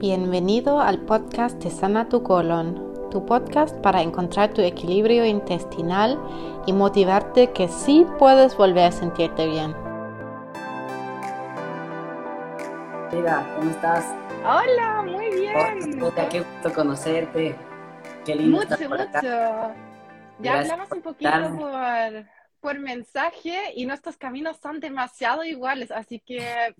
Bienvenido al podcast de Sana tu colon, tu podcast para encontrar tu equilibrio intestinal y motivarte que sí puedes volver a sentirte bien. Mira, ¿cómo estás? Hola, muy bien. Hola, qué gusto conocerte. Qué lindo. Mucho, mucho. Ya hablamos un poquito por, por mensaje y nuestros caminos son demasiado iguales, así que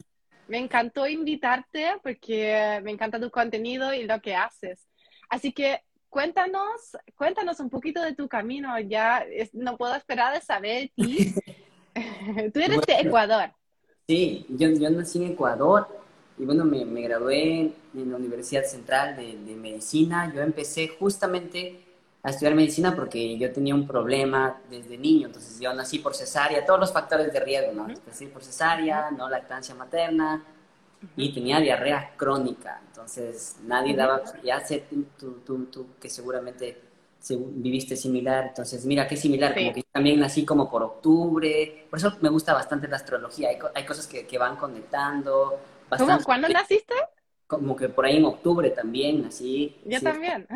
me encantó invitarte porque me encanta tu contenido y lo que haces. Así que cuéntanos, cuéntanos un poquito de tu camino. Ya no puedo esperar de saber ti. Tú eres de Ecuador. Sí, yo, yo nací en Ecuador y bueno, me, me gradué en la Universidad Central de, de Medicina. Yo empecé justamente a estudiar medicina porque yo tenía un problema desde niño, entonces yo nací por cesárea, todos los factores de riesgo, ¿no? Nací por cesárea, no lactancia materna y tenía diarrea crónica, entonces nadie daba, ya sé tú, tú, tú que seguramente viviste similar, entonces mira qué similar, como que también nací como por octubre, por eso me gusta bastante la astrología, hay, hay cosas que, que, van conectando. Bastante, ¿Cómo? ¿Cuándo naciste? Como que por ahí en octubre también nací. Yo también.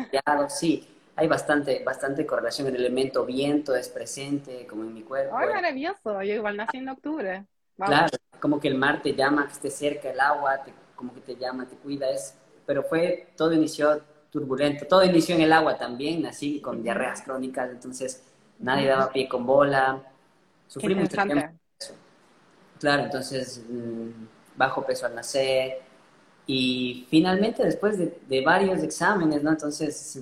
Sí, hay bastante, bastante correlación. El elemento viento es presente, como en mi cuerpo. ¡Ay, maravilloso! Yo igual nací en octubre. Claro, como que el mar te llama, que esté cerca, el agua, como que te llama, te cuida. Es, pero fue, todo inició turbulento. Todo inició en el agua también, así, con diarreas crónicas. Entonces, nadie daba pie con bola. Sufrí mucho tiempo. Claro, entonces, mm, bajo peso al nacer. Y finalmente, después de, de varios exámenes, ¿no? Entonces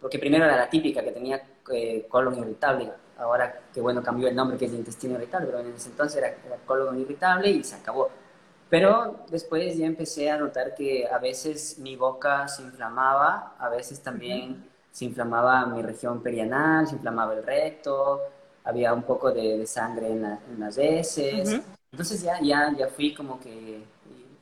porque primero era la típica que tenía eh, colon irritable, ahora que bueno cambió el nombre que es intestino irritable, pero en ese entonces era, colon irritable y se acabó. Pero después ya empecé a notar que a veces mi boca se inflamaba, a veces también se inflamaba mi región perianal, se inflamaba el recto, había un poco de, sangre en, las heces. Entonces ya, ya, ya fui como que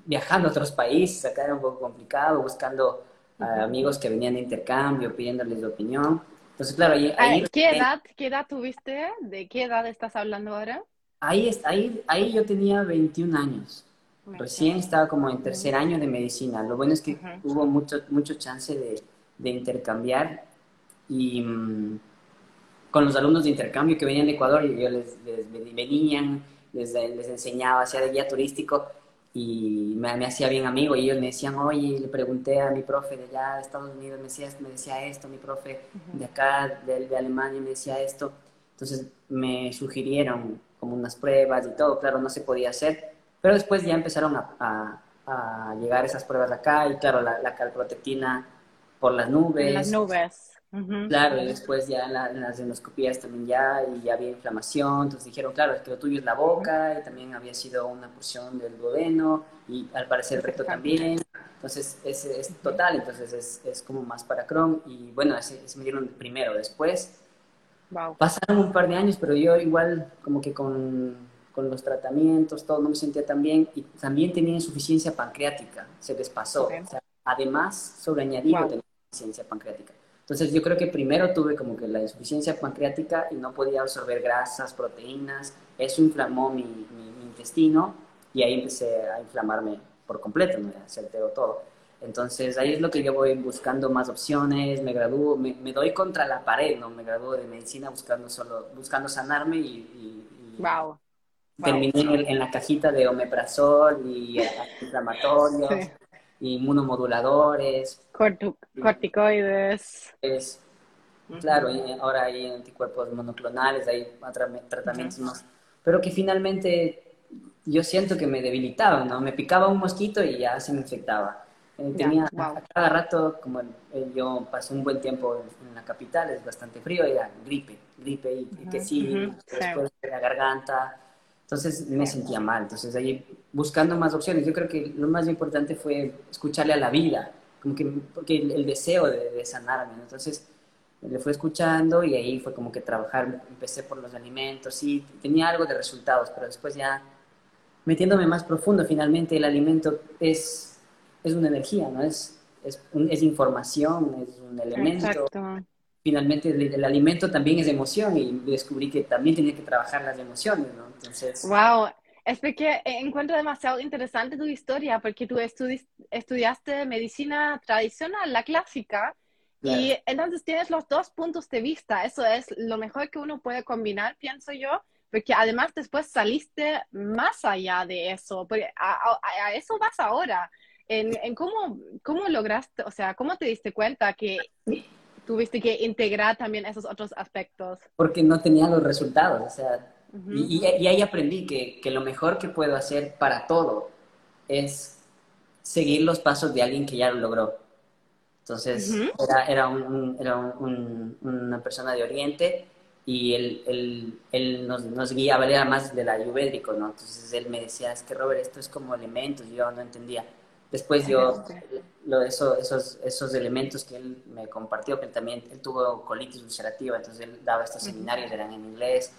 viajando a otros países, acá era un poco complicado, buscando a amigos que venían de intercambio, pidiéndoles de opinión. Entonces, claro, ahí... ahí ¿Qué, edad, ¿Qué edad tuviste? ¿De qué edad estás hablando ahora? Ahí, ahí, ahí yo tenía 21 años. Recién estaba como en tercer año de medicina. Lo bueno es que hubo mucho, mucho chance de, de intercambiar y mm, con los alumnos de intercambio que venían de Ecuador, y yo les, les venían, les, les enseñaba, hacía de guía turístico y me, me, hacía bien amigo y ellos me decían, oye, le pregunté a mi profe de allá de Estados Unidos, me decía, me decía esto, mi profe de acá, de, de, Alemania, me decía esto. Entonces me sugirieron como unas pruebas y todo, claro, no se podía hacer, pero después ya empezaron a, a, llegar esas pruebas acá y claro, la, la calprotectina por las nubes. Las nubes. Claro, y después ya en, las endoscopías también ya, y ya había inflamación, entonces dijeron, claro, es que lo tuyo es la boca, y también había sido una porción del duodeno, y al parecer el recto también, entonces es, es total, entonces es, es, como más para Crohn, y bueno, ese, me dieron primero, después pasaron un par de años, pero yo igual como que con, con los tratamientos, todo, no me sentía tan bien, y también tenía insuficiencia pancreática, se les pasó, o sea, además, sobre añadido tenía insuficiencia pancreática. Entonces yo creo que primero tuve como que la insuficiencia pancreática y no podía absorber grasas, proteínas, eso inflamó mi, mi, intestino y ahí empecé a inflamarme por completo, ¿no? se alteró todo. Entonces ahí es lo que yo voy buscando más opciones, me gradúo, me, me doy contra la pared, ¿no? Me gradúo de medicina buscando solo, buscando sanarme y, y, wow. terminé En, en, la cajita de omeprazol y antiinflamatorios. Sí inmunomoduladores. corticoides. Es, claro, y ahora hay anticuerpos monoclonales, hay tratamientos más. Pero que finalmente yo siento que me debilitaba, ¿no? Me picaba un mosquito y ya se me infectaba. Eh, tenía cada rato, como yo pasé un buen tiempo en, la capital, es bastante frío, era gripe, gripe y, que sí, después de la garganta, entonces me sentía mal. Entonces ahí buscando más opciones, yo creo que lo más importante fue escucharle a la vida, como que, porque el, deseo de, sanarme. Entonces le fue escuchando y ahí fue como que trabajar, empecé por los alimentos, sí, tenía algo de resultados, pero después ya metiéndome más profundo, finalmente el alimento es, es una energía, ¿no? Es, es, es información, es un elemento. Exacto finalmente el, alimento también es emoción y descubrí que también tenía que trabajar las emociones, ¿no? Entonces... ¡Wow! Es porque encuentro demasiado interesante tu historia, porque tú estudiaste medicina tradicional, la clásica, y entonces tienes los dos puntos de vista. Eso es lo mejor que uno puede combinar, pienso yo, porque además después saliste más allá de eso, porque a, eso vas ahora. En, en, cómo, cómo lograste, o sea, cómo te diste cuenta que tuviste que integrar también esos otros aspectos. Porque no tenía los resultados, o sea, y, y, ahí aprendí que, que, lo mejor que puedo hacer para todo es seguir los pasos de alguien que ya lo logró. Entonces, era, era, un, era un, una persona de Oriente y él, él, él nos, nos, guiaba, era más de la ayurvédico, ¿no? Entonces él me decía, es que Robert, esto es como elementos, yo no entendía. Después yo, lo, eso, esos, esos elementos que él me compartió, que él también, él tuvo colitis ulcerativa, entonces él daba estos seminarios, eran en inglés.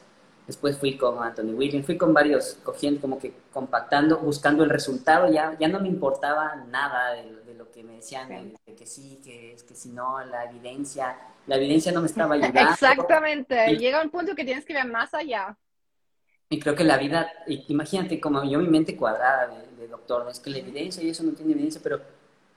Después fui con Anthony Williams, fui con varios, cogiendo como que compactando, buscando el resultado, ya, ya no me importaba nada de, lo que me decían, de, que sí, que, que si no, la evidencia, la evidencia no me estaba ayudando. Exactamente, llega un punto que tienes que ver más allá. Y creo que la vida, imagínate como yo mi mente cuadrada de, doctor, es que la evidencia y eso no tiene evidencia, pero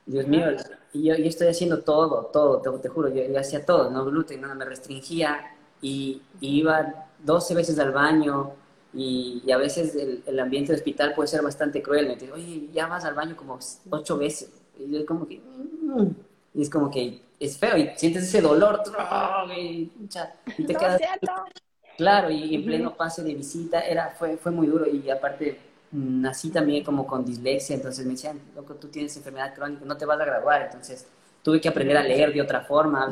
Dios mío, yo, yo estoy haciendo todo, todo, te, te juro, yo, hacía todo, no gluten, no me restringía y, iba 12 veces al baño y, a veces el, ambiente del hospital puede ser bastante cruel, me dice, oye, ya vas al baño como 8 veces, y yo como que, mm", y es como que es feo y sientes ese dolor y, y te quedas... Claro, y en pleno pase de visita era, fue, fue muy duro y aparte nací también como con dislexia, entonces me decían, loco, tú tienes enfermedad crónica, no te vas a graduar, entonces tuve que aprender a leer de otra forma,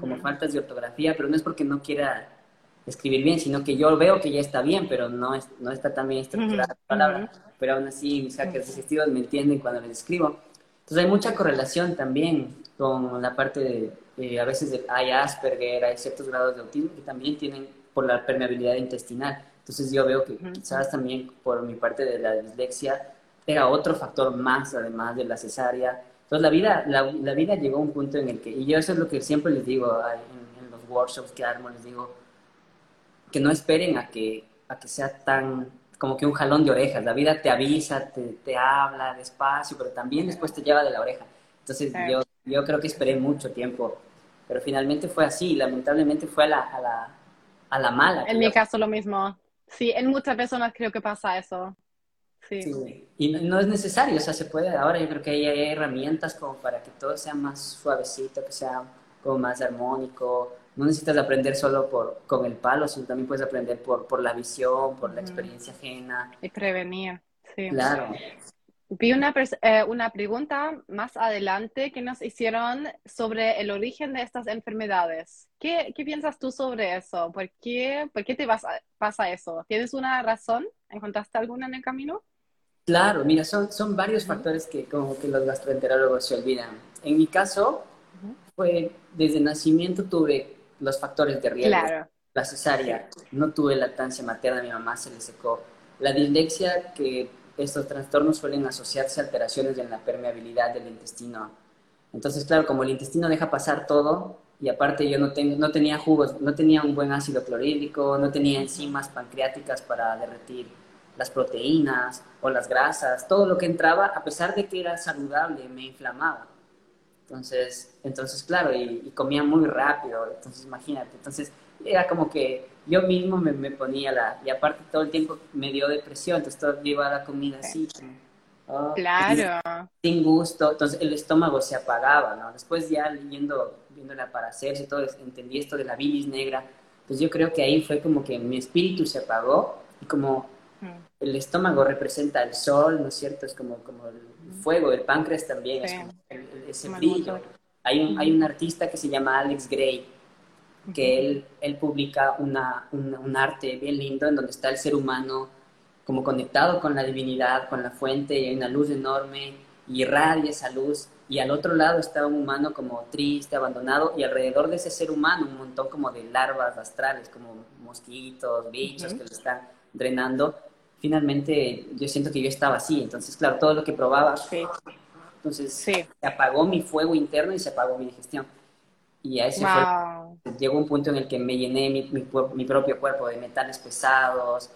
como faltas de ortografía, pero no es porque no quiera escribir bien, sino que yo veo que ya está bien, pero no, es, no está tan bien estructurada la palabra, pero aún así mis hackers digestivos me entienden cuando les escribo. Entonces hay mucha correlación también con la parte de, eh, a veces hay Asperger, hay ciertos grados de autismo que también tienen por la permeabilidad intestinal. Entonces yo veo que quizás también por mi parte de la dislexia era otro factor más, además de la cesárea. Entonces la vida, la, la vida llegó a un punto en el que, y yo eso es lo que siempre les digo en, los workshops que armo, les digo, que no esperen a que, a que sea tan como que un jalón de orejas. La vida te avisa, te, te habla despacio, pero también después te lleva de la oreja. Entonces yo, yo creo que esperé mucho tiempo, pero finalmente fue así. Lamentablemente fue a la, a la a la mala. En mi caso lo mismo. Sí, en muchas personas creo que pasa eso. Sí. Y no, es necesario, o sea, se puede, ahora yo creo que hay, herramientas como para que todo sea más suavecito, que sea como más armónico. No necesitas aprender solo por, con el palo, sino también puedes aprender por, por la visión, por la experiencia ajena. Y prevenir, sí. Claro. Vi una, eh, una pregunta más adelante que nos hicieron sobre el origen de estas enfermedades. ¿Qué, qué piensas tú sobre eso? ¿Por qué, por qué te vas pasa eso? ¿Tienes una razón? ¿Encontraste alguna en el camino? Claro, mira, son, son varios factores que como que los gastroenterólogos se olvidan. En mi caso, fue desde nacimiento tuve los factores de riesgo. Claro. La cesárea, no tuve lactancia materna, mi mamá se le secó. La dislexia que estos trastornos suelen asociarse a alteraciones en la permeabilidad del intestino. Entonces, claro, como el intestino deja pasar todo, y aparte yo no, tenía jugos, no tenía un buen ácido clorhídrico, no tenía enzimas pancreáticas para derretir las proteínas o las grasas, todo lo que entraba, a pesar de que era saludable, me inflamaba. Entonces, entonces claro, y, y comía muy rápido, entonces imagínate, entonces era como que yo mismo me, me, ponía la, y aparte todo el tiempo me dio depresión, entonces todo la comida así, oh, claro. Sin, gusto, entonces el estómago se apagaba, ¿no? Después ya leyendo, viéndola para hacerse todo, entendí esto de la bilis negra, pues yo creo que ahí fue como que mi espíritu se apagó y como mm. el estómago representa el sol, ¿no es cierto? Es como, como el fuego, el páncreas también, es como ese brillo. Hay un, hay un artista que se llama Alex Gray, que él, él publica una, un, arte bien lindo en donde está el ser humano como conectado con la divinidad, con la fuente, y hay una luz enorme, y irradia esa luz, y al otro lado está un humano como triste, abandonado, y alrededor de ese ser humano un montón como de larvas astrales, como mosquitos, bichos que lo están drenando. Finalmente yo siento que yo estaba así, entonces claro, todo lo que probaba, entonces se apagó mi fuego interno y se apagó mi digestión. Y a ese fue, llegó un punto en el que me llené mi, mi, propio cuerpo de metales pesados,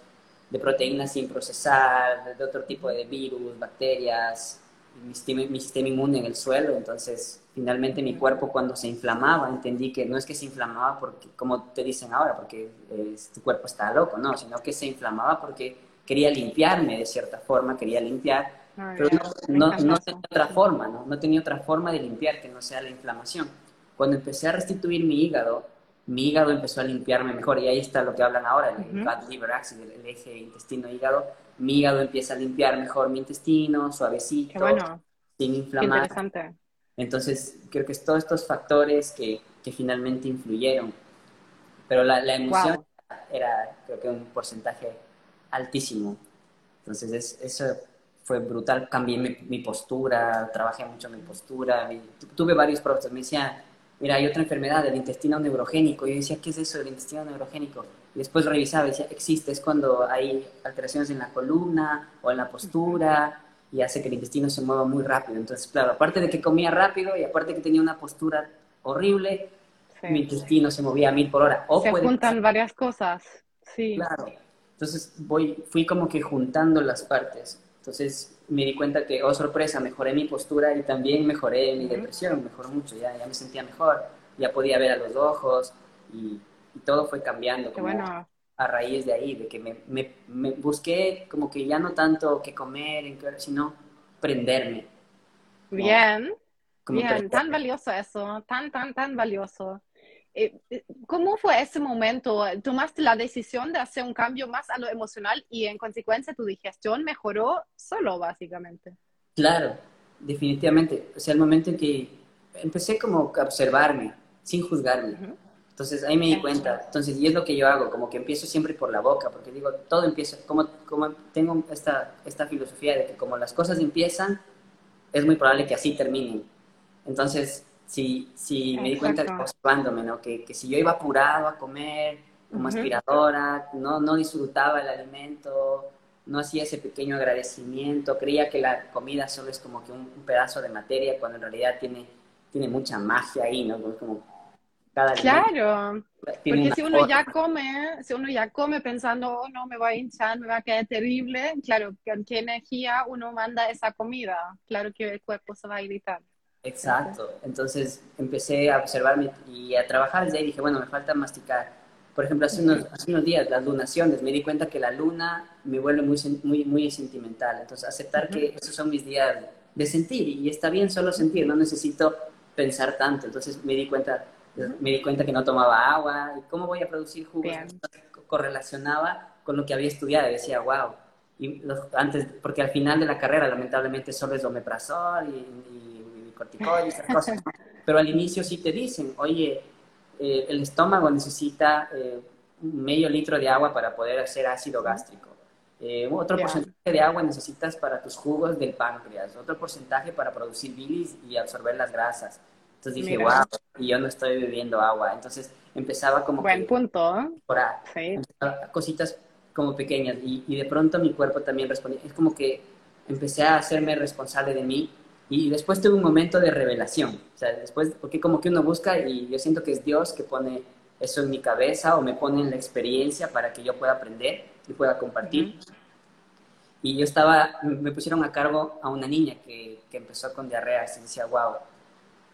de proteínas sin procesar, de otro tipo de virus, bacterias, mi sistema, mi sistema inmune en el suelo, entonces finalmente mi cuerpo cuando se inflamaba, entendí que no es que se inflamaba porque, como te dicen ahora, porque eh, tu cuerpo está loco, no, sino que se inflamaba porque quería limpiarme de cierta forma, quería limpiar, pero no, no, no, tenía otra forma, ¿no? no tenía otra forma de limpiar que no sea la inflamación. Cuando empecé a restituir mi hígado, mi hígado empezó a limpiarme mejor, y ahí está lo que hablan ahora, el gut liver axis, el, eje intestino-hígado, mi hígado empieza a limpiar mejor mi intestino, suavecito, sin inflamar. interesante. Entonces, creo que es todos estos factores que, que finalmente influyeron. Pero la, la emoción era, creo que un porcentaje altísimo. Entonces, eso fue brutal. Cambié mi, postura, trabajé mucho mi postura. tuve varios profesores. Me decían, mira, hay otra enfermedad, el intestino neurogénico. Y yo decía, ¿qué es eso del intestino neurogénico? Y después revisaba decía, existe, es cuando hay alteraciones en la columna o en la postura y hace que el intestino se mueva muy rápido. Entonces, claro, aparte de que comía rápido y aparte de que tenía una postura horrible, mi intestino se movía a mil por hora. O se juntan varias cosas, sí. Claro. Entonces voy, fui como que juntando las partes. Entonces me di cuenta que, oh sorpresa, mejoré mi postura y también mejoré mi depresión, mejoró mucho, ya, ya me sentía mejor, ya podía ver a los ojos y, todo fue cambiando. Qué bueno a raíz de ahí, de que me, me, busqué como que ya no tanto que comer, sino prenderme. Bien, bien, tan valioso eso, tan, tan, tan valioso. Eh, eh, ¿Cómo fue ese momento? ¿Tomaste la decisión de hacer un cambio más a lo emocional y en consecuencia tu digestión mejoró solo, básicamente? Claro, definitivamente. O sea, el momento en que empecé como a observarme, sin juzgarme. Entonces ahí me di cuenta. Entonces, y es lo que yo hago, como que empiezo siempre por la boca, porque digo, todo empieza, como, como tengo esta, esta filosofía de que como las cosas empiezan, es muy probable que así terminen. Entonces, si, si me di cuenta observándome, ¿no? Que, que, si yo iba apurado a comer, como aspiradora, no, no disfrutaba el alimento, no hacía ese pequeño agradecimiento, creía que la comida solo es como que un, pedazo de materia, cuando en realidad tiene, tiene mucha magia ahí, ¿no? Como, claro, porque si uno ya come, si uno ya come pensando, oh, no, me voy a hinchar, me va a quedar terrible, claro, ¿con qué energía uno manda esa comida? Claro que el cuerpo se va a irritar. Exacto, entonces empecé a observarme y a trabajar desde ahí, dije, bueno, me falta masticar. Por ejemplo, hace unos, hace unos días, las lunaciones, me di cuenta que la luna me vuelve muy, muy, muy sentimental, entonces aceptar que esos son mis días de sentir y está bien solo sentir, no necesito pensar tanto, entonces me di cuenta me di cuenta que no tomaba agua, y cómo voy a producir jugos, correlacionaba con lo que había estudiado, y decía, wow, y antes, porque al final de la carrera lamentablemente solo es omeprazol y, y corticoides, esas cosas, pero al inicio sí te dicen, oye, eh, el estómago necesita eh, medio litro de agua para poder hacer ácido gástrico. Eh, otro porcentaje de agua necesitas para tus jugos del páncreas, otro porcentaje para producir bilis y absorber las grasas. Entonces dije, wow, y yo no estoy bebiendo agua. Entonces empezaba como... Buen punto. Por sí. Cositas como pequeñas y, y, de pronto mi cuerpo también respondía. Es como que empecé a hacerme responsable de mí y después tuve un momento de revelación. O sea, después, porque como que uno busca y yo siento que es Dios que pone eso en mi cabeza o me pone en la experiencia para que yo pueda aprender y pueda compartir. Y yo estaba, me pusieron a cargo a una niña que, que empezó con diarrea y decía, wow,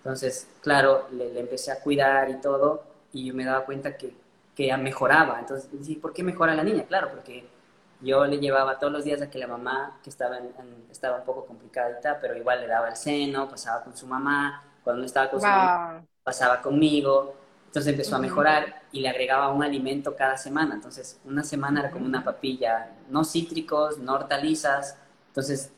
entonces, claro, le, empecé a cuidar y todo, y yo me daba cuenta que, que ya mejoraba. Entonces, ¿por qué mejora la niña? Claro, porque yo le llevaba todos los días a que la mamá, que estaba, estaba un poco complicadita, pero igual le daba el seno, pasaba con su mamá, cuando no estaba con su mamá, pasaba conmigo. Entonces empezó a mejorar y le agregaba un alimento cada semana. Entonces, una semana era como una papilla, no cítricos, no hortalizas. Entonces,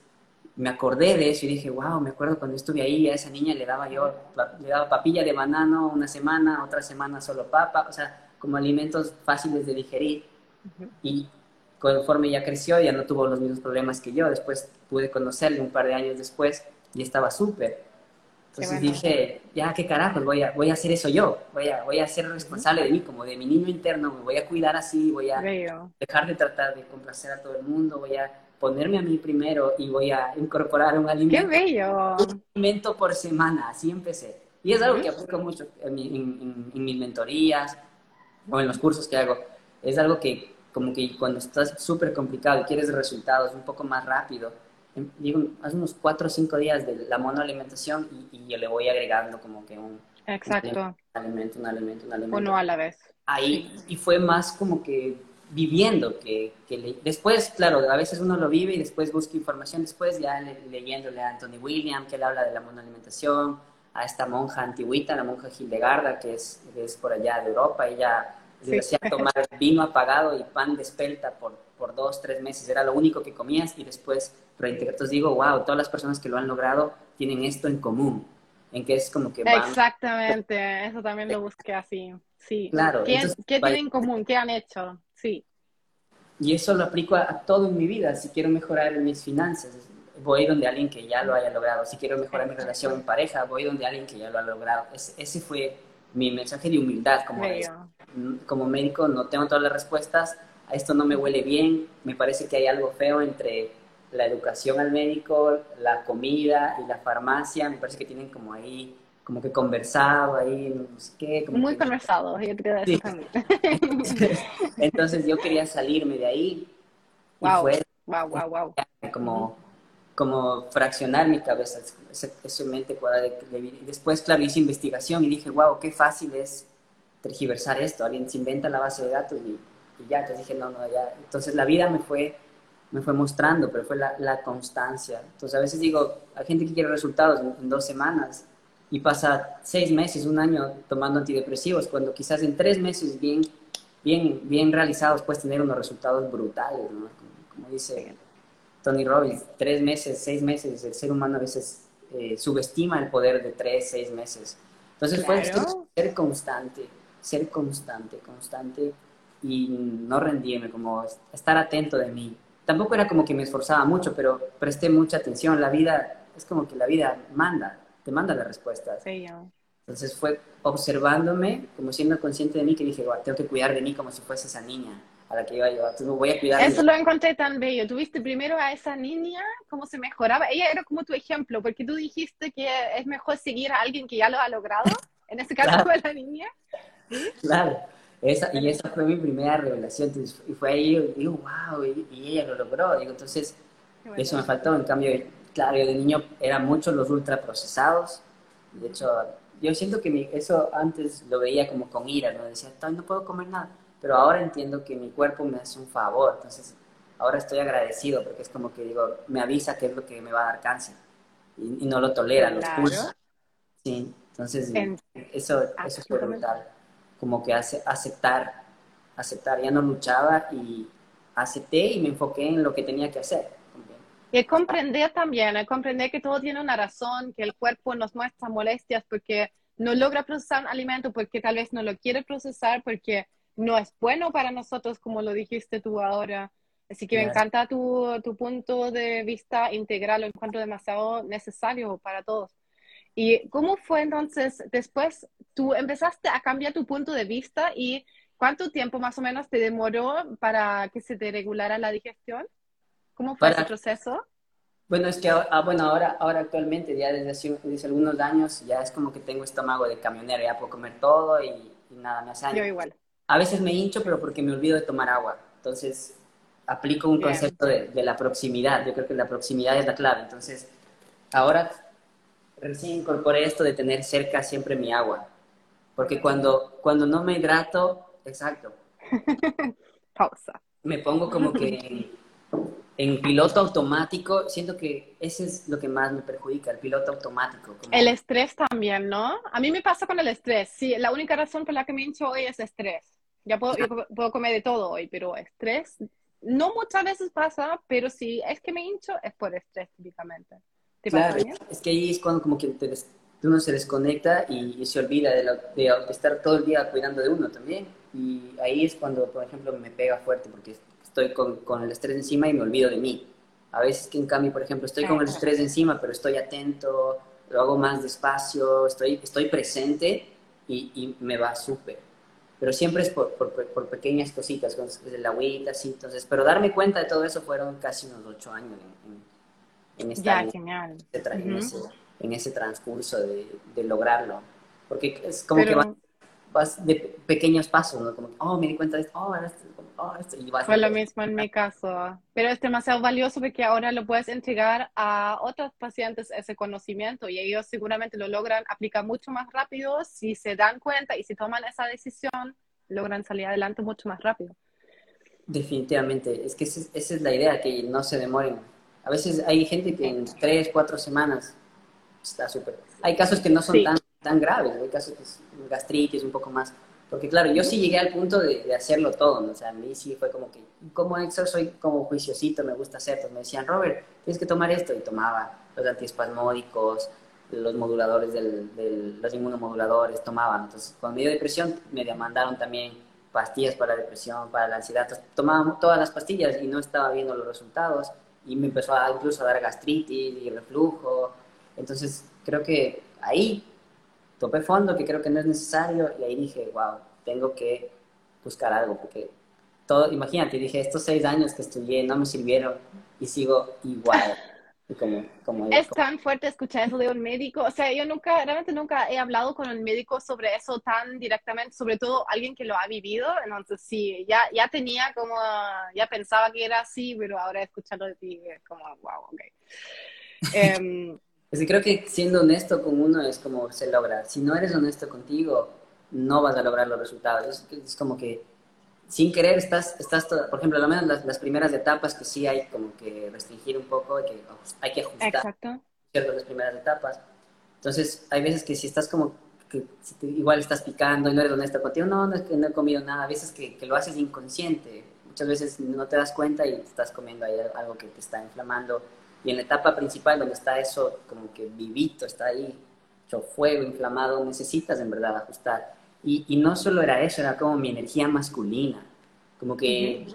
me acordé de eso y dije, wow, me acuerdo cuando estuve ahí, a esa niña le daba yo, le daba papilla de banano una semana, otra semana solo papa, o sea, como alimentos fáciles de digerir. Y conforme ya creció, ya no tuvo los mismos problemas que yo. Después pude conocerle un par de años después y estaba súper. Entonces dije, ya, qué carajos, voy a, voy a hacer eso yo, voy a, voy a ser responsable de mí, como de mi niño interno, me voy a cuidar así, voy a dejar de tratar de complacer a todo el mundo, voy a ponerme a mí primero y voy a incorporar un alimento, ¡Qué bello! Un alimento por semana, así empecé. Y es algo que aplico mucho en, mis mentorías o en los cursos que hago. Es algo que, como que cuando estás súper complicado y quieres resultados un poco más rápido, em, digo, hace unos cuatro o cinco días de la monoalimentación y, y yo le voy agregando como que un, Exacto. un alimento, un alimento, un alimento. Uno a la vez. Ahí, y fue más como que viviendo que, que después, claro, a veces uno lo vive y después busca información, después ya leyéndole a Anthony William, que él habla de la monoalimentación, a esta monja antiguita, la monja Hildegarda, que es, es por allá de Europa, ella sí. decía tomar vino apagado y pan de espelta por, por dos, tres meses, era lo único que comías y después, entonces digo, wow, todas las personas que lo han logrado tienen esto en común, en que es como que... Van... Exactamente, eso también lo busqué así, sí. Claro. ¿Qué, entonces, ¿qué tienen en común? ¿Qué han hecho? Sí. Y eso lo aplico a, a todo en mi vida, si quiero mejorar mis finanzas, voy donde alguien que ya lo haya logrado. Si quiero mejorar mi relación en pareja, voy donde alguien que ya lo ha logrado. Es, ese fue mi mensaje de humildad. Como, es, como médico no tengo todas las respuestas, a esto no me huele bien, me parece que hay algo feo entre la educación al médico, la comida y la farmacia, me parece que tienen como ahí, como que conversado ahí, no sé qué. Como Muy que... conversado, yo creo eso sí. también. Entonces yo quería salirme de ahí. Wow, y fue wow, wow, wow. Como como fraccionar mi cabeza, esa mente cuadrada. Y después, claro, hice investigación y dije, wow, qué fácil es tergiversar esto. Alguien se inventa la base de datos y, y ya. Entonces dije, no, no, ya. Entonces la vida me fue, me fue mostrando, pero fue la, la constancia. Entonces a veces digo, hay gente que quiere resultados en, en, dos semanas y pasa seis meses, un año tomando antidepresivos, cuando quizás en tres meses bien, bien, bien realizados puedes tener unos resultados brutales, ¿no? como, como dice Tony Robbins, tres meses, seis meses, el ser humano a veces eh, subestima el poder de tres, seis meses. Entonces claro. fue ser constante, ser constante, constante y no rendirme, como estar atento de mí. Tampoco era como que me esforzaba mucho, pero presté mucha atención. La vida, es como que la vida manda, te manda las respuestas. Sí, yo. Entonces fue observándome, como siendo consciente de mí, que dije, tengo que cuidar de mí como si fuese esa niña a la que iba yo. Entonces voy a cuidar. Eso lo encontré tan bello. Tuviste primero a esa niña, cómo se mejoraba. Ella era como tu ejemplo, porque tú dijiste que es mejor seguir a alguien que ya lo ha logrado. En este caso claro. fue la niña. ¿Sí? Claro. Esa, y esa fue mi primera revelación. Entonces, y fue ahí, y digo, wow, y, y, ella lo logró. Digo, entonces, bueno. eso me faltó. En cambio, claro, yo de niño eran muchos los ultraprocesados. De hecho, yo siento que mi, eso antes lo veía como con ira, ¿no? Decía, no puedo comer nada pero ahora entiendo que mi cuerpo me hace un favor, entonces ahora estoy agradecido porque es como que digo, me avisa qué es lo que me va a dar cáncer y, y no lo tolera, lo claro. expulsa. Sí, entonces en... eso, eso es brutal, como que hace aceptar, aceptar, ya no luchaba y acepté y me enfoqué en lo que tenía que hacer. Y comprender también, el comprender que todo tiene una razón, que el cuerpo nos muestra molestias porque no logra procesar un alimento, porque tal vez no lo quiere procesar, porque no es bueno para nosotros, como lo dijiste tú ahora. Así que me encanta tu, tu, punto de vista integral, lo encuentro demasiado necesario para todos. ¿Y cómo fue entonces, después tú empezaste a cambiar tu punto de vista y cuánto tiempo más o menos te demoró para que se te regulara la digestión? ¿Cómo fue para, ese proceso? Bueno, es que ah, bueno, ahora, ahora actualmente, ya desde hace, desde algunos años, ya es como que tengo estómago de camionero, ya puedo comer todo y, y nada, me hace Yo igual a veces me hincho, pero porque me olvido de tomar agua. Entonces, aplico un Bien. concepto de, de, la proximidad. Yo creo que la proximidad es la clave. Entonces, ahora recién incorporé esto de tener cerca siempre mi agua. Porque cuando, cuando no me hidrato, exacto. Pausa. Me pongo como que en, piloto automático. Siento que ese es lo que más me perjudica, el piloto automático. Como... El estrés también, ¿no? A mí me pasa con el estrés. Sí, la única razón por la que me hincho hoy es estrés. Ya puedo, yo puedo comer de todo hoy, pero estrés, no muchas veces pasa, pero si es que me hincho, es por estrés típicamente. ¿Te claro, pasa, es que ahí es cuando como que te des, uno se desconecta y, y se olvida de, de, estar todo el día cuidando de uno también. Y ahí es cuando, por ejemplo, me pega fuerte porque estoy con, con el estrés encima y me olvido de mí. A veces que en cambio, por ejemplo, estoy con el estrés encima, pero estoy atento, lo hago más despacio, estoy, estoy presente y, y me va súper pero siempre es por, por, por pequeñas cositas, con el agüita, así, entonces, pero darme cuenta de todo eso fueron casi unos ocho años en, en, en esta, ya, genial. En, uh -huh. ese, en, ese, transcurso de, de, lograrlo, porque es como pero... que vas, vas, de pequeños pasos, ¿no? Como, oh, me di cuenta de esto, oh, ahora oh, esto, Fue lo mismo en mi caso, pero es demasiado valioso porque ahora lo puedes entregar a otros pacientes ese conocimiento y ellos seguramente lo logran aplicar mucho más rápido si se dan cuenta y si toman esa decisión, logran salir adelante mucho más rápido. Definitivamente, es que esa, es la idea, que no se demoren. A veces hay gente que en tres, cuatro semanas está súper. Hay casos que no son tan, tan graves, hay casos que es gastritis, un poco más. Porque claro, yo sí llegué al punto de, hacerlo todo, ¿no? o sea, a mí sí fue como que, como exo soy como juiciosito, me gusta hacer, pues me decían, Robert, tienes que tomar esto, y tomaba los antiespasmódicos, los moduladores del, los inmunomoduladores, tomaban. Entonces, cuando me dio depresión, me mandaron también pastillas para la depresión, para la ansiedad. Entonces, tomaba todas las pastillas y no estaba viendo los resultados y me empezó a, incluso a dar gastritis y reflujo. Entonces, creo que ahí topé fondo, que creo que no es necesario y ahí dije, wow, tengo que buscar algo porque todo, imagínate, dije, estos seis años que estudié no me sirvieron y sigo igual. es tan fuerte escuchar eso de un médico. O sea, yo nunca, realmente nunca he hablado con un médico sobre eso tan directamente, sobre todo alguien que lo ha vivido. Entonces, sí, ya, ya tenía como, ya pensaba que era así, pero ahora escuchando de ti es como, wow, ok. Um, es que creo que siendo honesto con uno es como se logra. Si no eres honesto contigo, no vas a lograr los resultados. Es, como que sin querer estás, estás por ejemplo, al menos las, las, primeras etapas que sí hay como que restringir un poco, hay que, hay que ajustar Exacto. ¿cierto? las primeras etapas. Entonces, hay veces que si estás como que igual estás picando y no eres honesto contigo, no, no es que no he comido nada, a veces que, que, lo haces inconsciente, muchas veces no te das cuenta y estás comiendo ahí algo que te está inflamando. Y en la etapa principal, donde está eso como que vivito, está ahí, hecho fuego, inflamado, necesitas en verdad ajustar. Y, y, no solo era eso, era como mi energía masculina. Como que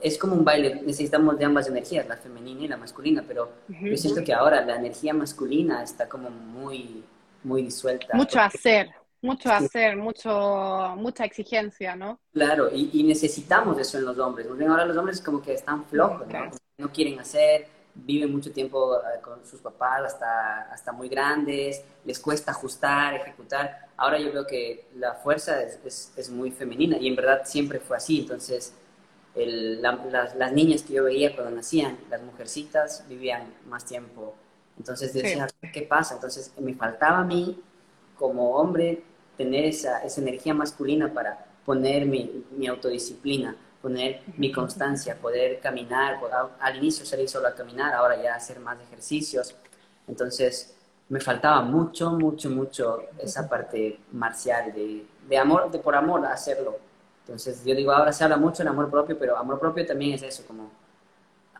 es como un baile, necesitamos de ambas energías, la femenina y la masculina, pero yo siento que ahora la energía masculina está como muy, muy disuelta. Mucho hacer, mucho hacer, mucho, mucha exigencia, ¿no? Claro, y, y, necesitamos eso en los hombres. Ahora los hombres como que están flojos, ¿no? No quieren hacer, viven mucho tiempo eh, con sus papás hasta, hasta muy grandes, les cuesta ajustar, ejecutar. Ahora yo veo que la fuerza es, es, muy femenina y en verdad siempre fue así. Entonces, las, las, niñas que yo veía cuando nacían, las mujercitas, vivían más tiempo. Entonces decía, ¿qué pasa? Entonces me faltaba a mí, como hombre, tener esa, esa energía masculina para poner mi, mi autodisciplina poner mi constancia, poder caminar, al inicio salir solo a caminar, ahora ya hacer más ejercicios. Entonces me faltaba mucho, mucho, mucho esa parte marcial, de, de amor, de por amor hacerlo. Entonces yo digo, ahora se habla mucho del amor propio, pero amor propio también es eso, como,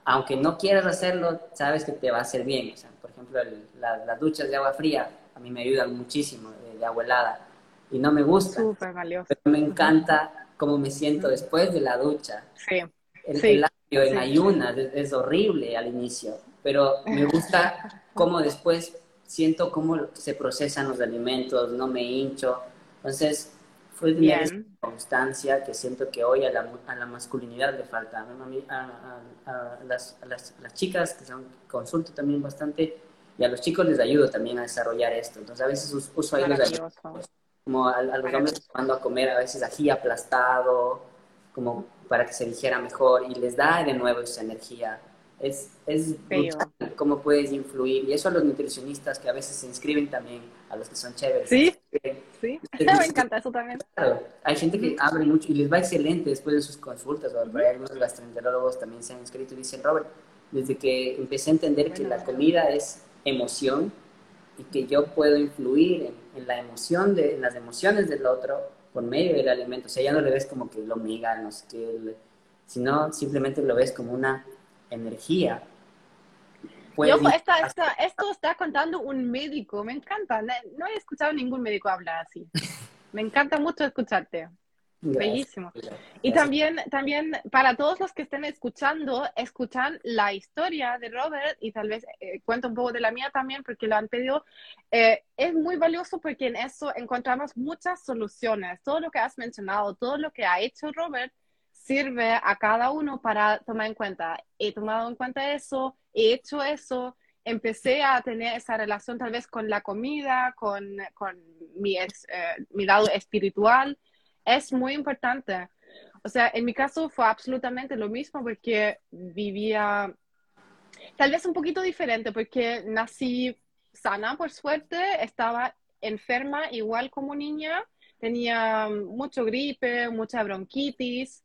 aunque no quieras hacerlo, sabes que te va a hacer bien. O sea, por ejemplo, las duchas de agua fría a mí me ayudan muchísimo, de, agua helada, y no me gusta. Súper valioso. Pero me encanta cómo me siento después de la ducha. Sí. El, sí. en ayunas es, horrible al inicio, pero me gusta cómo después siento cómo se procesan los alimentos, no me hincho. Entonces, fue tener esa constancia que siento que hoy a la, a la masculinidad le falta. A, a, las, las, chicas, que son, consulto también bastante, y a los chicos les ayudo también a desarrollar esto. Entonces, a veces uso ahí los como a, los hombres cuando a comer a veces ají aplastado, como para que se dijera mejor y les da de nuevo esa energía. Es, es cómo puedes influir. Y eso a los nutricionistas que a veces se inscriben también, a los que son chéveres. Sí, sí, me encanta eso también. Claro, hay gente que abre mucho y les va excelente después de sus consultas. O hay algunos gastroenterólogos también se han inscrito y dicen, Robert, desde que empecé a entender que la comida es emoción, y que yo puedo influir en, la emoción, de, en las emociones del otro por medio del alimento. O sea, ya no le ves como que lo mega, no sé qué, sino simplemente lo ves como una energía. Yo, esta, esta, esto está contando un médico, me encanta. No he escuchado ningún médico hablar así. Me encanta mucho escucharte. Bellísimo. Y también, también para todos los que estén escuchando, escuchan la historia de Robert y tal vez eh, cuento un poco de la mía también porque lo han pedido. Eh, es muy valioso porque en eso encontramos muchas soluciones. Todo lo que has mencionado, todo lo que ha hecho Robert sirve a cada uno para tomar en cuenta. He tomado en cuenta eso, he hecho eso, empecé a tener esa relación tal vez con la comida, con, con mi, eh, mi lado espiritual es muy importante. O sea, en mi caso fue absolutamente lo mismo porque vivía tal vez un poquito diferente porque nací sana, por suerte, estaba enferma igual como niña, tenía mucho gripe, mucha bronquitis,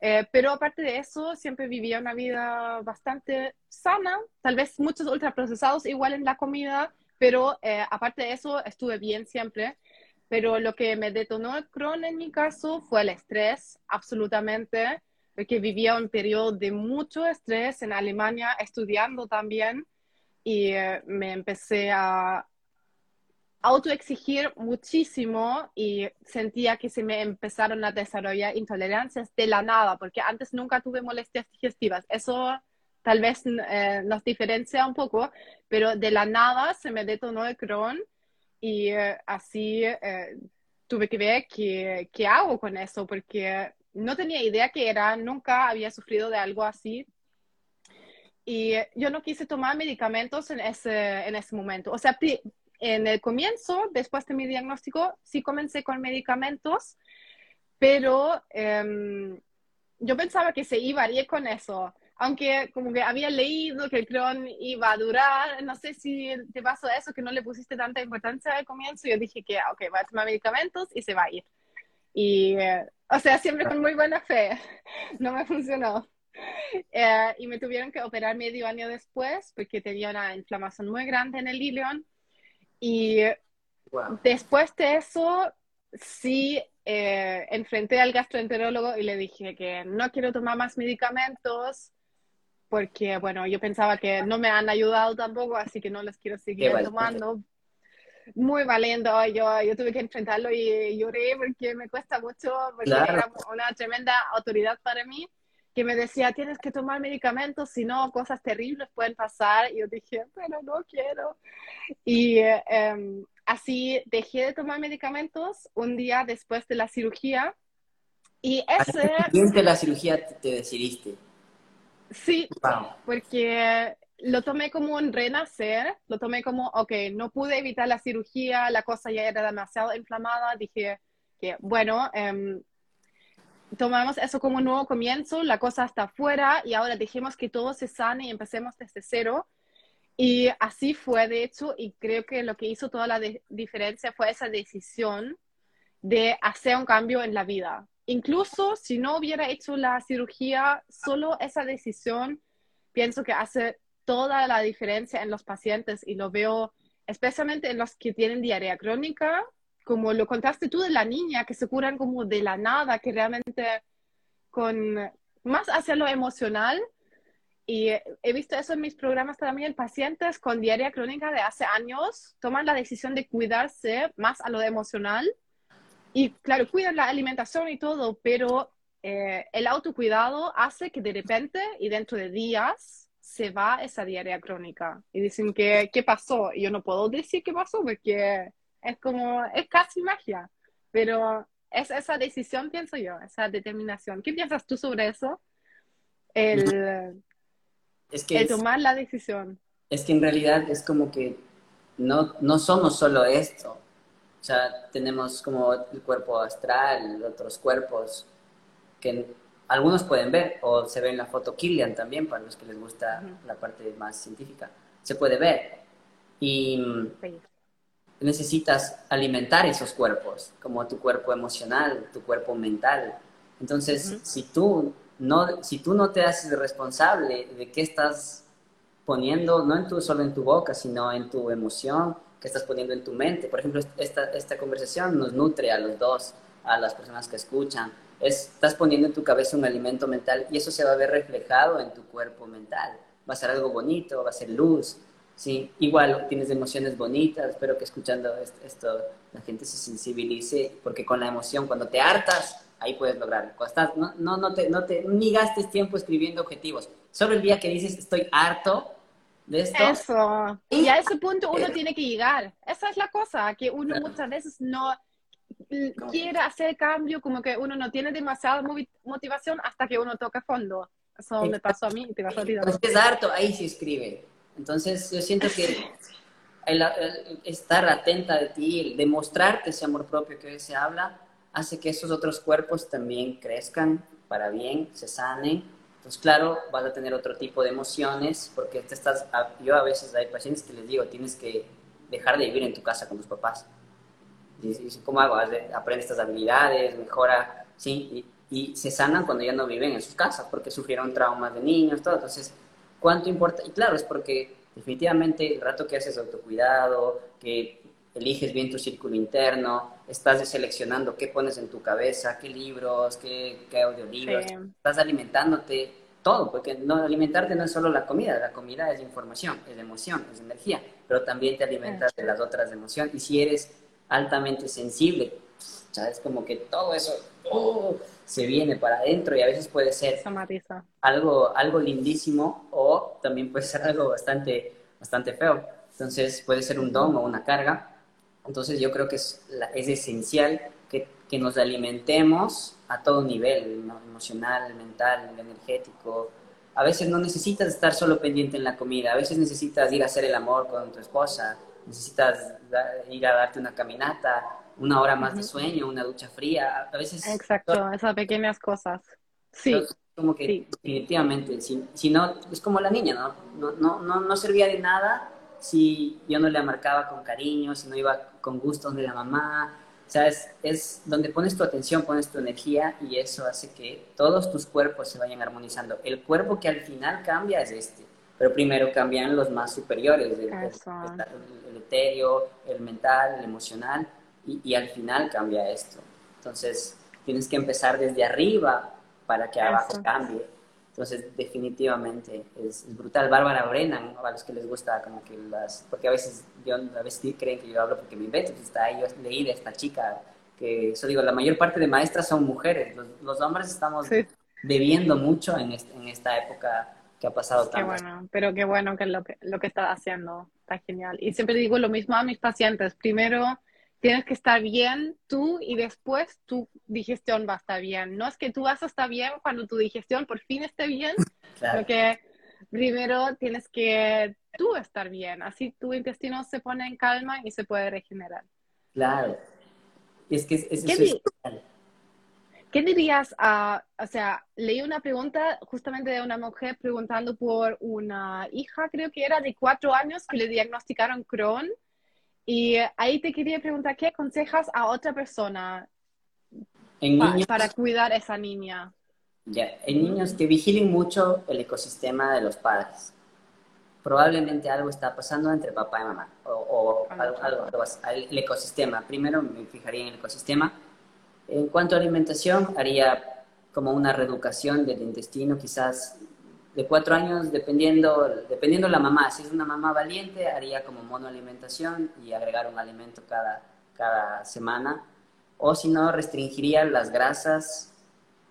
eh, pero aparte de eso, siempre vivía una vida bastante sana, tal vez muchos ultraprocesados igual en la comida, pero eh, aparte de eso, estuve bien siempre. Pero lo que me detonó el Crohn en mi caso fue el estrés, absolutamente, porque vivía un periodo de mucho estrés en Alemania, estudiando también, y eh, me empecé a autoexigir muchísimo y sentía que se me empezaron a desarrollar intolerancias de la nada, porque antes nunca tuve molestias digestivas. Eso tal vez eh, nos diferencia un poco, pero de la nada se me detonó el Crohn y eh, así eh, tuve que ver qué, qué hago con eso, porque no tenía idea qué era, nunca había sufrido de algo así. Y yo no quise tomar medicamentos en ese, en ese momento. O sea, en el comienzo, después de mi diagnóstico, sí comencé con medicamentos, pero em, yo pensaba que se iba a ir con eso, aunque como que había leído que el Crohn iba a durar, no sé si te pasó eso, que no le pusiste tanta importancia al comienzo, yo dije que, ok, va a tomar medicamentos y se va a ir. Y, eh, o sea, siempre con muy buena fe, no me funcionó. Eh, y me tuvieron que operar medio año después porque tenía una inflamación muy grande en el ilion. Y después de eso, sí eh, enfrenté al gastroenterólogo y le dije que no quiero tomar más medicamentos porque, bueno, yo pensaba que no me han ayudado tampoco, así que no los quiero seguir tomando. Muy valiente, yo, yo tuve que enfrentarlo y lloré porque me cuesta mucho, porque era una tremenda autoridad para mí que me decía, tienes que tomar medicamentos, si no, cosas terribles pueden pasar. Y yo dije, pero no quiero. Y em, así dejé de tomar medicamentos un día después de la cirugía. Y ese... de la cirugía te decidiste? Sí, porque lo tomé como un renacer, lo tomé como, ok, no pude evitar la cirugía, la cosa ya era demasiado inflamada, dije que, bueno, eh, tomamos eso como un nuevo comienzo, la cosa está afuera y ahora dejemos que todo se sane y empecemos desde cero. Y así fue, de hecho, y creo que lo que hizo toda la diferencia fue esa decisión de hacer un cambio en la vida. Incluso si no hubiera hecho la cirugía, solo esa decisión pienso que hace toda la diferencia en los pacientes y lo veo especialmente en los que tienen diarrea crónica como lo contaste tú de la niña, que se curan como de la nada, que realmente con más hacia lo emocional. Y he visto eso en mis programas también, pacientes con diarrea crónica de hace años toman la decisión de cuidarse más a lo emocional. Y claro, cuidan la alimentación y todo, pero eh, el autocuidado hace que de repente y dentro de días se va esa diarrea crónica. Y dicen que, ¿qué pasó? Y yo no puedo decir qué pasó porque es como, es casi magia, pero es esa decisión, pienso yo, esa determinación. ¿Qué piensas tú sobre eso? El, es que tomar la decisión. Es que en realidad es como que no, no somos solo esto. O sea, tenemos como el cuerpo astral, otros cuerpos que algunos pueden ver, o se ve en la foto Killian también, para los que les gusta la parte más científica. Se puede ver. Y, necesitas alimentar esos cuerpos, como tu cuerpo emocional, tu cuerpo mental. Entonces, si, tú no, si tú no te haces responsable de qué estás poniendo, no en tu, solo en tu boca, sino en tu emoción, estás poniendo en tu mente. Por ejemplo, esta, esta conversación nos nutre a los dos, a las personas que escuchan. estás poniendo en tu cabeza un alimento mental y eso se va a ver reflejado en tu cuerpo mental. Va a ser algo bonito, va a ser luz, Sí, igual tienes emociones bonitas, espero que escuchando esto la gente se sensibilice, porque con la emoción, cuando te hartas, ahí puedes lograrlo. no, no, no, te, no te, ni gastes tiempo escribiendo objetivos. Solo el día que dices, estoy harto de esto. Eso. Y a ese punto uno tiene que llegar. Esa es la cosa, que uno muchas veces no quiere hacer cambio, como que uno no tiene demasiada motivación hasta que uno toca fondo. Eso me pasó a mí y te pasó a ti también. es harto, ahí se escribe entonces yo siento que el, estar atenta de ti, el demostrarte ese amor propio que hoy se habla, hace que esos otros cuerpos también crezcan para bien, se sanen. Entonces, claro, vas a tener otro tipo de emociones, porque te estás, yo a veces hay pacientes que les digo, tienes que dejar de vivir en tu casa con tus papás. Y, ¿Cómo hago? Aprende estas habilidades, mejora, ¿sí? Y, y, se sanan cuando ya no viven en sus casas, porque sufrieron traumas de niños, todo. Entonces, ¿cuánto importa? Y claro, es porque definitivamente el rato que haces autocuidado, que eliges bien tu círculo interno, estás seleccionando qué pones en tu cabeza, qué libros, qué, qué audiolibros, estás alimentándote todo, porque no, alimentarte no es solo la comida, la comida es información, es emoción, es energía, pero también te alimentas de las otras emociones. Y si eres altamente sensible, ¿sabes? Como que todo eso oh, se viene para adentro y a veces puede ser algo, algo lindísimo o también puede ser algo bastante, bastante feo. Entonces puede ser un don o una carga entonces yo creo que es, es esencial que, que, nos alimentemos a todo nivel, emocional, mental, energético. A veces no necesitas estar solo pendiente en la comida, a veces necesitas ir a hacer el amor con tu esposa, necesitas ir a darte una caminata, una hora más de sueño, una ducha fría, a veces... Exacto, esas pequeñas cosas. Sí. como que definitivamente, si, si, no, es como la niña, ¿no? No, no, no, no servía de nada si yo no le marcaba con cariño, si no iba con gusto de la mamá. O sea, es, donde pones tu atención, pones tu energía y eso hace que todos tus cuerpos se vayan armonizando. El cuerpo que al final cambia es este, pero primero cambian los más superiores, el, el, etéreo, el mental, el emocional y, y, al final cambia esto. Entonces, tienes que empezar desde arriba para que abajo cambie. Entonces, definitivamente es, brutal. Bárbara Brennan, a los que les gusta como que las... Porque a veces, yo, a veces creen que yo hablo porque me invento, pues está ahí, yo leí de esta chica, que eso digo, la mayor parte de maestras son mujeres. Los, hombres estamos bebiendo mucho en, en, esta época que ha pasado tanto. Qué bueno, pero qué bueno que lo que, lo que está haciendo está genial. Y siempre digo lo mismo a mis pacientes. Primero, tienes que estar bien tú y después tu digestión va a estar bien. No es que tú vas a estar bien cuando tu digestión por fin esté bien, claro. que primero tienes que tú estar bien, así tu intestino se pone en calma y se puede regenerar. Claro. Es que es, ¿Qué, ¿Qué dirías a, o sea, leí una pregunta justamente de una mujer preguntando por una hija, creo que era de cuatro años, que le diagnosticaron Crohn y ahí te quería preguntar, ¿qué aconsejas a otra persona para cuidar a esa niña? Ya, en niños que vigilen mucho el ecosistema de los padres. Probablemente algo está pasando entre papá y mamá, o, algo, algo, el ecosistema. Primero me fijaría en el ecosistema. En cuanto a alimentación, haría como una reeducación del intestino, quizás de cuatro años, dependiendo, dependiendo la mamá. Si es una mamá valiente, haría como monoalimentación y agregar un alimento cada, cada semana. O si no, restringiría las grasas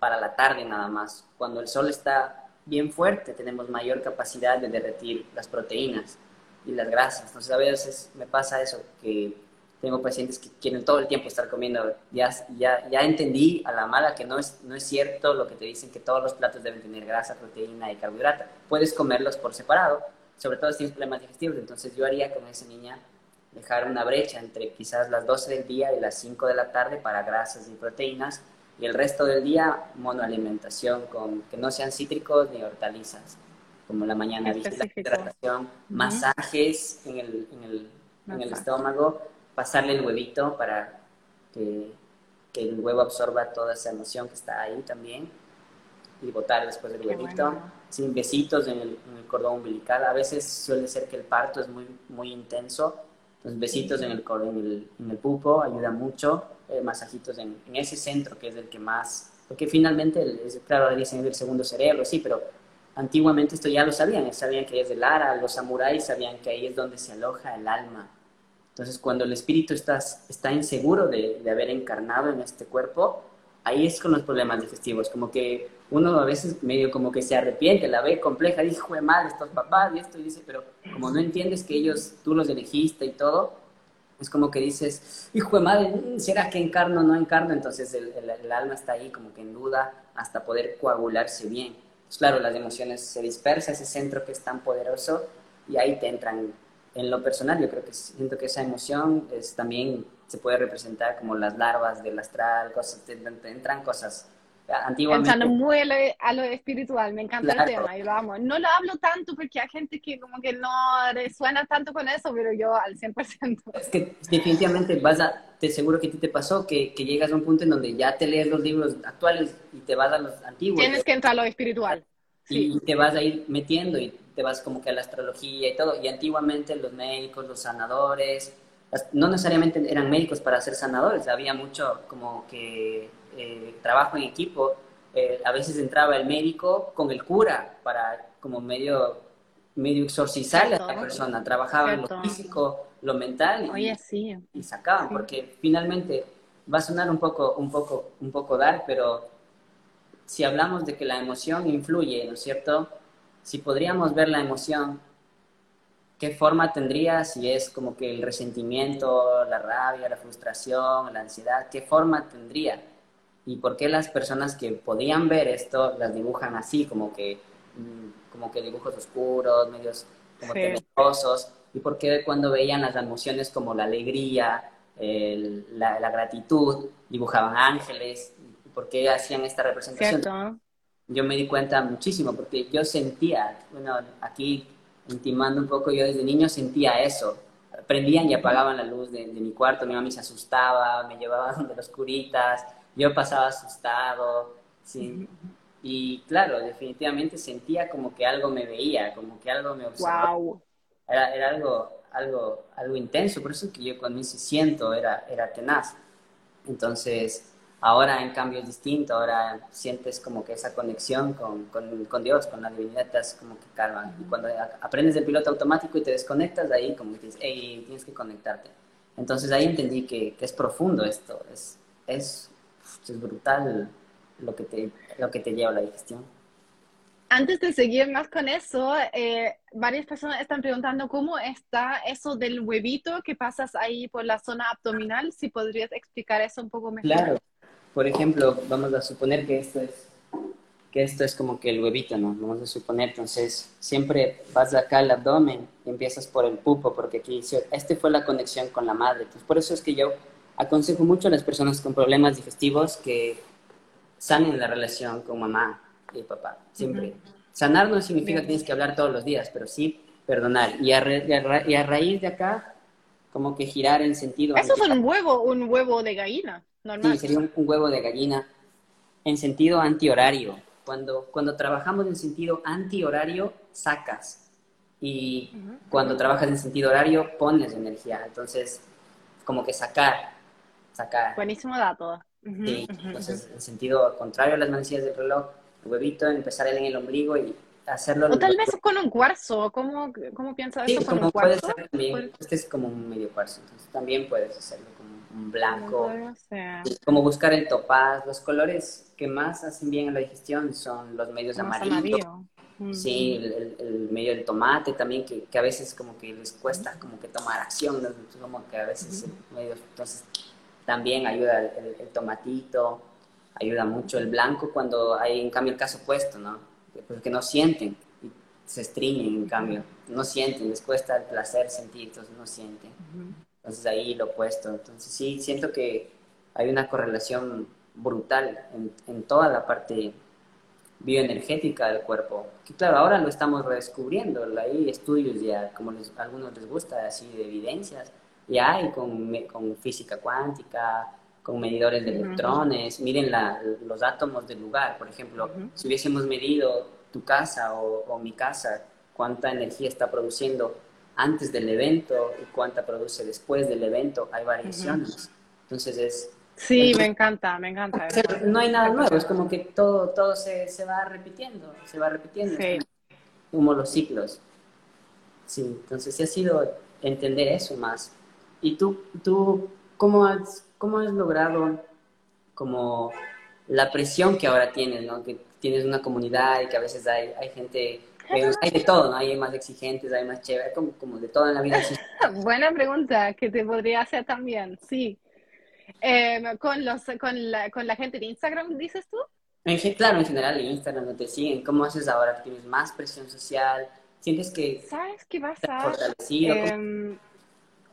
para la tarde nada más. Cuando el sol está bien fuerte, tenemos mayor capacidad de derretir las proteínas y las grasas. Entonces a veces me pasa eso, que tengo pacientes que quieren todo el tiempo estar comiendo. Ya, ya, ya entendí a la mala que no es, no es cierto lo que te dicen que todos los platos deben tener grasa, proteína y carbohidrato. Puedes comerlos por separado, sobre todo si tienes problemas digestivos. Entonces yo haría con esa niña dejar una brecha entre quizás las 12 del día y las 5 de la tarde para grasas y proteínas y el resto del día monoalimentación con que no sean cítricos ni hortalizas como la mañana hidratación, masajes en el, en el, en el estómago pasarle el huevito para que, el huevo absorba toda esa emoción que está ahí también y botar después del huevito. Sin besitos en el, cordón umbilical. A veces suele ser que el parto es muy, muy intenso. Entonces, besitos en el, en en el pupo ayuda mucho. Eh, masajitos en, ese centro que es el que más. Porque finalmente, es, claro, debería ser el segundo cerebro, sí, pero antiguamente esto ya lo sabían. Sabían que es de Lara, los samuráis sabían que ahí es donde se aloja el alma entonces, cuando el espíritu está, está inseguro de, de, haber encarnado en este cuerpo, ahí es con los problemas digestivos, como que uno a veces medio como que se arrepiente, la ve compleja, dice, de madre, estos papás y esto, y dice, pero como no entiendes que ellos, tú los elegiste y todo, es como que dices, hijo de madre, ¿será que encarno o no encarno? Entonces el, el, alma está ahí como que en duda hasta poder coagularse bien. Pues claro, las emociones se dispersa, ese centro que es tan poderoso, y ahí te entran en lo personal yo creo que siento que esa emoción es, también se puede representar como las larvas del astral, cosas, entran cosas antiguamente... Entrando muy a lo, espiritual, me encanta el tema y vamos. No lo hablo tanto porque hay gente que como que no resuena tanto con eso, pero yo al 100%. Es que definitivamente vas a, te seguro que a ti te pasó que, que llegas a un punto en donde ya te lees los libros actuales y te vas a los antiguos. Tienes que entrar a lo espiritual. Y te vas a ir metiendo y te vas como que a la astrología y todo. Y antiguamente los médicos, los sanadores, no necesariamente eran médicos para ser sanadores, había mucho como que eh, trabajo en equipo. Eh, a veces entraba el médico con el cura para como medio, medio exorcizar a la persona, trabajaban lo físico, lo mental y, y sacaban, porque finalmente va a sonar un poco, un poco, un poco dar, pero si hablamos de que la emoción influye, ¿no es cierto? Si podríamos ver la emoción ¿qué forma tendría si es como que el resentimiento, la rabia, la frustración, la ansiedad? ¿Qué forma tendría? ¿Y por qué las personas que podían ver esto las dibujan así, como que, mm, como que dibujos oscuros, medios como sí. ¿Y por qué cuando veían las emociones como la alegría, la, gratitud, dibujaban ángeles? ¿Y por qué hacían esta representación? Yo me di cuenta muchísimo, porque yo sentía, bueno, aquí intimando un poco, yo desde niño sentía eso. Prendían y apagaban la luz de, mi cuarto, mi mamá se asustaba, me llevaban de los curitas, yo pasaba asustado, sí. Y claro, definitivamente sentía como que algo me veía, como que algo me observaba. Wow. Era, era algo, algo, algo intenso, por eso que yo cuando se siento era, era tenaz. Entonces, Ahora, en cambio, es distinto, ahora sientes como que esa conexión con, con, Dios, con la divinidad, te hace como que calma. Y cuando aprendes el piloto automático y te desconectas, ahí como que dices, hey, tienes que conectarte. Entonces ahí entendí que, que es profundo esto, es, es, es, brutal lo que, te, lo que te lleva a la digestión. Antes de seguir más con eso, eh, varias personas están preguntando cómo está eso del huevito que pasas ahí por la zona abdominal, si podrías explicar eso un poco mejor. Claro, por ejemplo, vamos a suponer que esto es que esto es como que el huevito, ¿no? Vamos a suponer, entonces, siempre vas acá al abdomen y empiezas por el pupo, porque aquí este fue la conexión con la madre. Entonces, por eso es que yo aconsejo mucho a las personas con problemas digestivos que sanen la relación con mamá y papá, siempre. Sanar no significa que tienes que hablar todos los días, pero sí perdonar. Y a, y a raíz de acá, como que girar en sentido... Eso es un huevo, un huevo de gallina. Sí, sería un, huevo de gallina en sentido antihorario. Cuando, cuando trabajamos en sentido antihorario, sacas. Y cuando trabajas en sentido horario, pones energía. Entonces, como que sacar, sacar. Buenísimo dato. sí, entonces, en sentido contrario a las manecillas del reloj, el huevito, empezar en el ombligo y hacerlo. O tal vez con un cuarzo, ¿cómo, cómo piensas sí, eso con un cuarzo? Puede ser también, este es como un medio cuarzo, entonces también puedes hacerlo un blanco. Como buscar el topaz. Los colores que más hacen bien a la digestión son los medios amarillos. Sí, el, medio del tomate también, que, que, a veces como que les cuesta como que tomar acción, como que a veces medio, entonces también ayuda el, tomatito, ayuda mucho el blanco cuando hay en cambio el caso opuesto, ¿no? Porque no sienten, y se estriñen en cambio, no sienten, les cuesta el placer sentir, entonces no sienten. Entonces ahí lo opuesto. Entonces sí, siento que hay una correlación brutal en, en toda la parte bioenergética del cuerpo. Que claro, ahora lo estamos redescubriendo. Hay estudios ya, como a algunos les gusta, así de evidencias. Ya hay con, con física cuántica, con medidores de electrones. Miren la, los átomos del lugar. Por ejemplo, si hubiésemos medido tu casa o, o mi casa, cuánta energía está produciendo antes del evento y cuánta produce después del evento, hay variaciones. Entonces es... Sí, me encanta, me encanta. No hay nada nuevo, es como que todo, todo se, se va repitiendo, se va repitiendo. Sí. Como los ciclos. Sí, entonces sí ha sido entender eso más. ¿Y tú, tú cómo, has, cómo has logrado como la presión que ahora tienes, ¿no? Que tienes una comunidad y que a veces hay, hay gente hay de todo, ¿no? Hay más exigentes, hay más chévere, como, como de todo en la vida. Buena pregunta que te podría hacer también, sí. Em, con, los, con, la, con la gente de Instagram, dices tú? En, claro, en general en Instagram no te siguen. ¿Cómo haces ahora que tienes más presión social? ¿Sientes que... ¿Sabes qué pasa? Eh,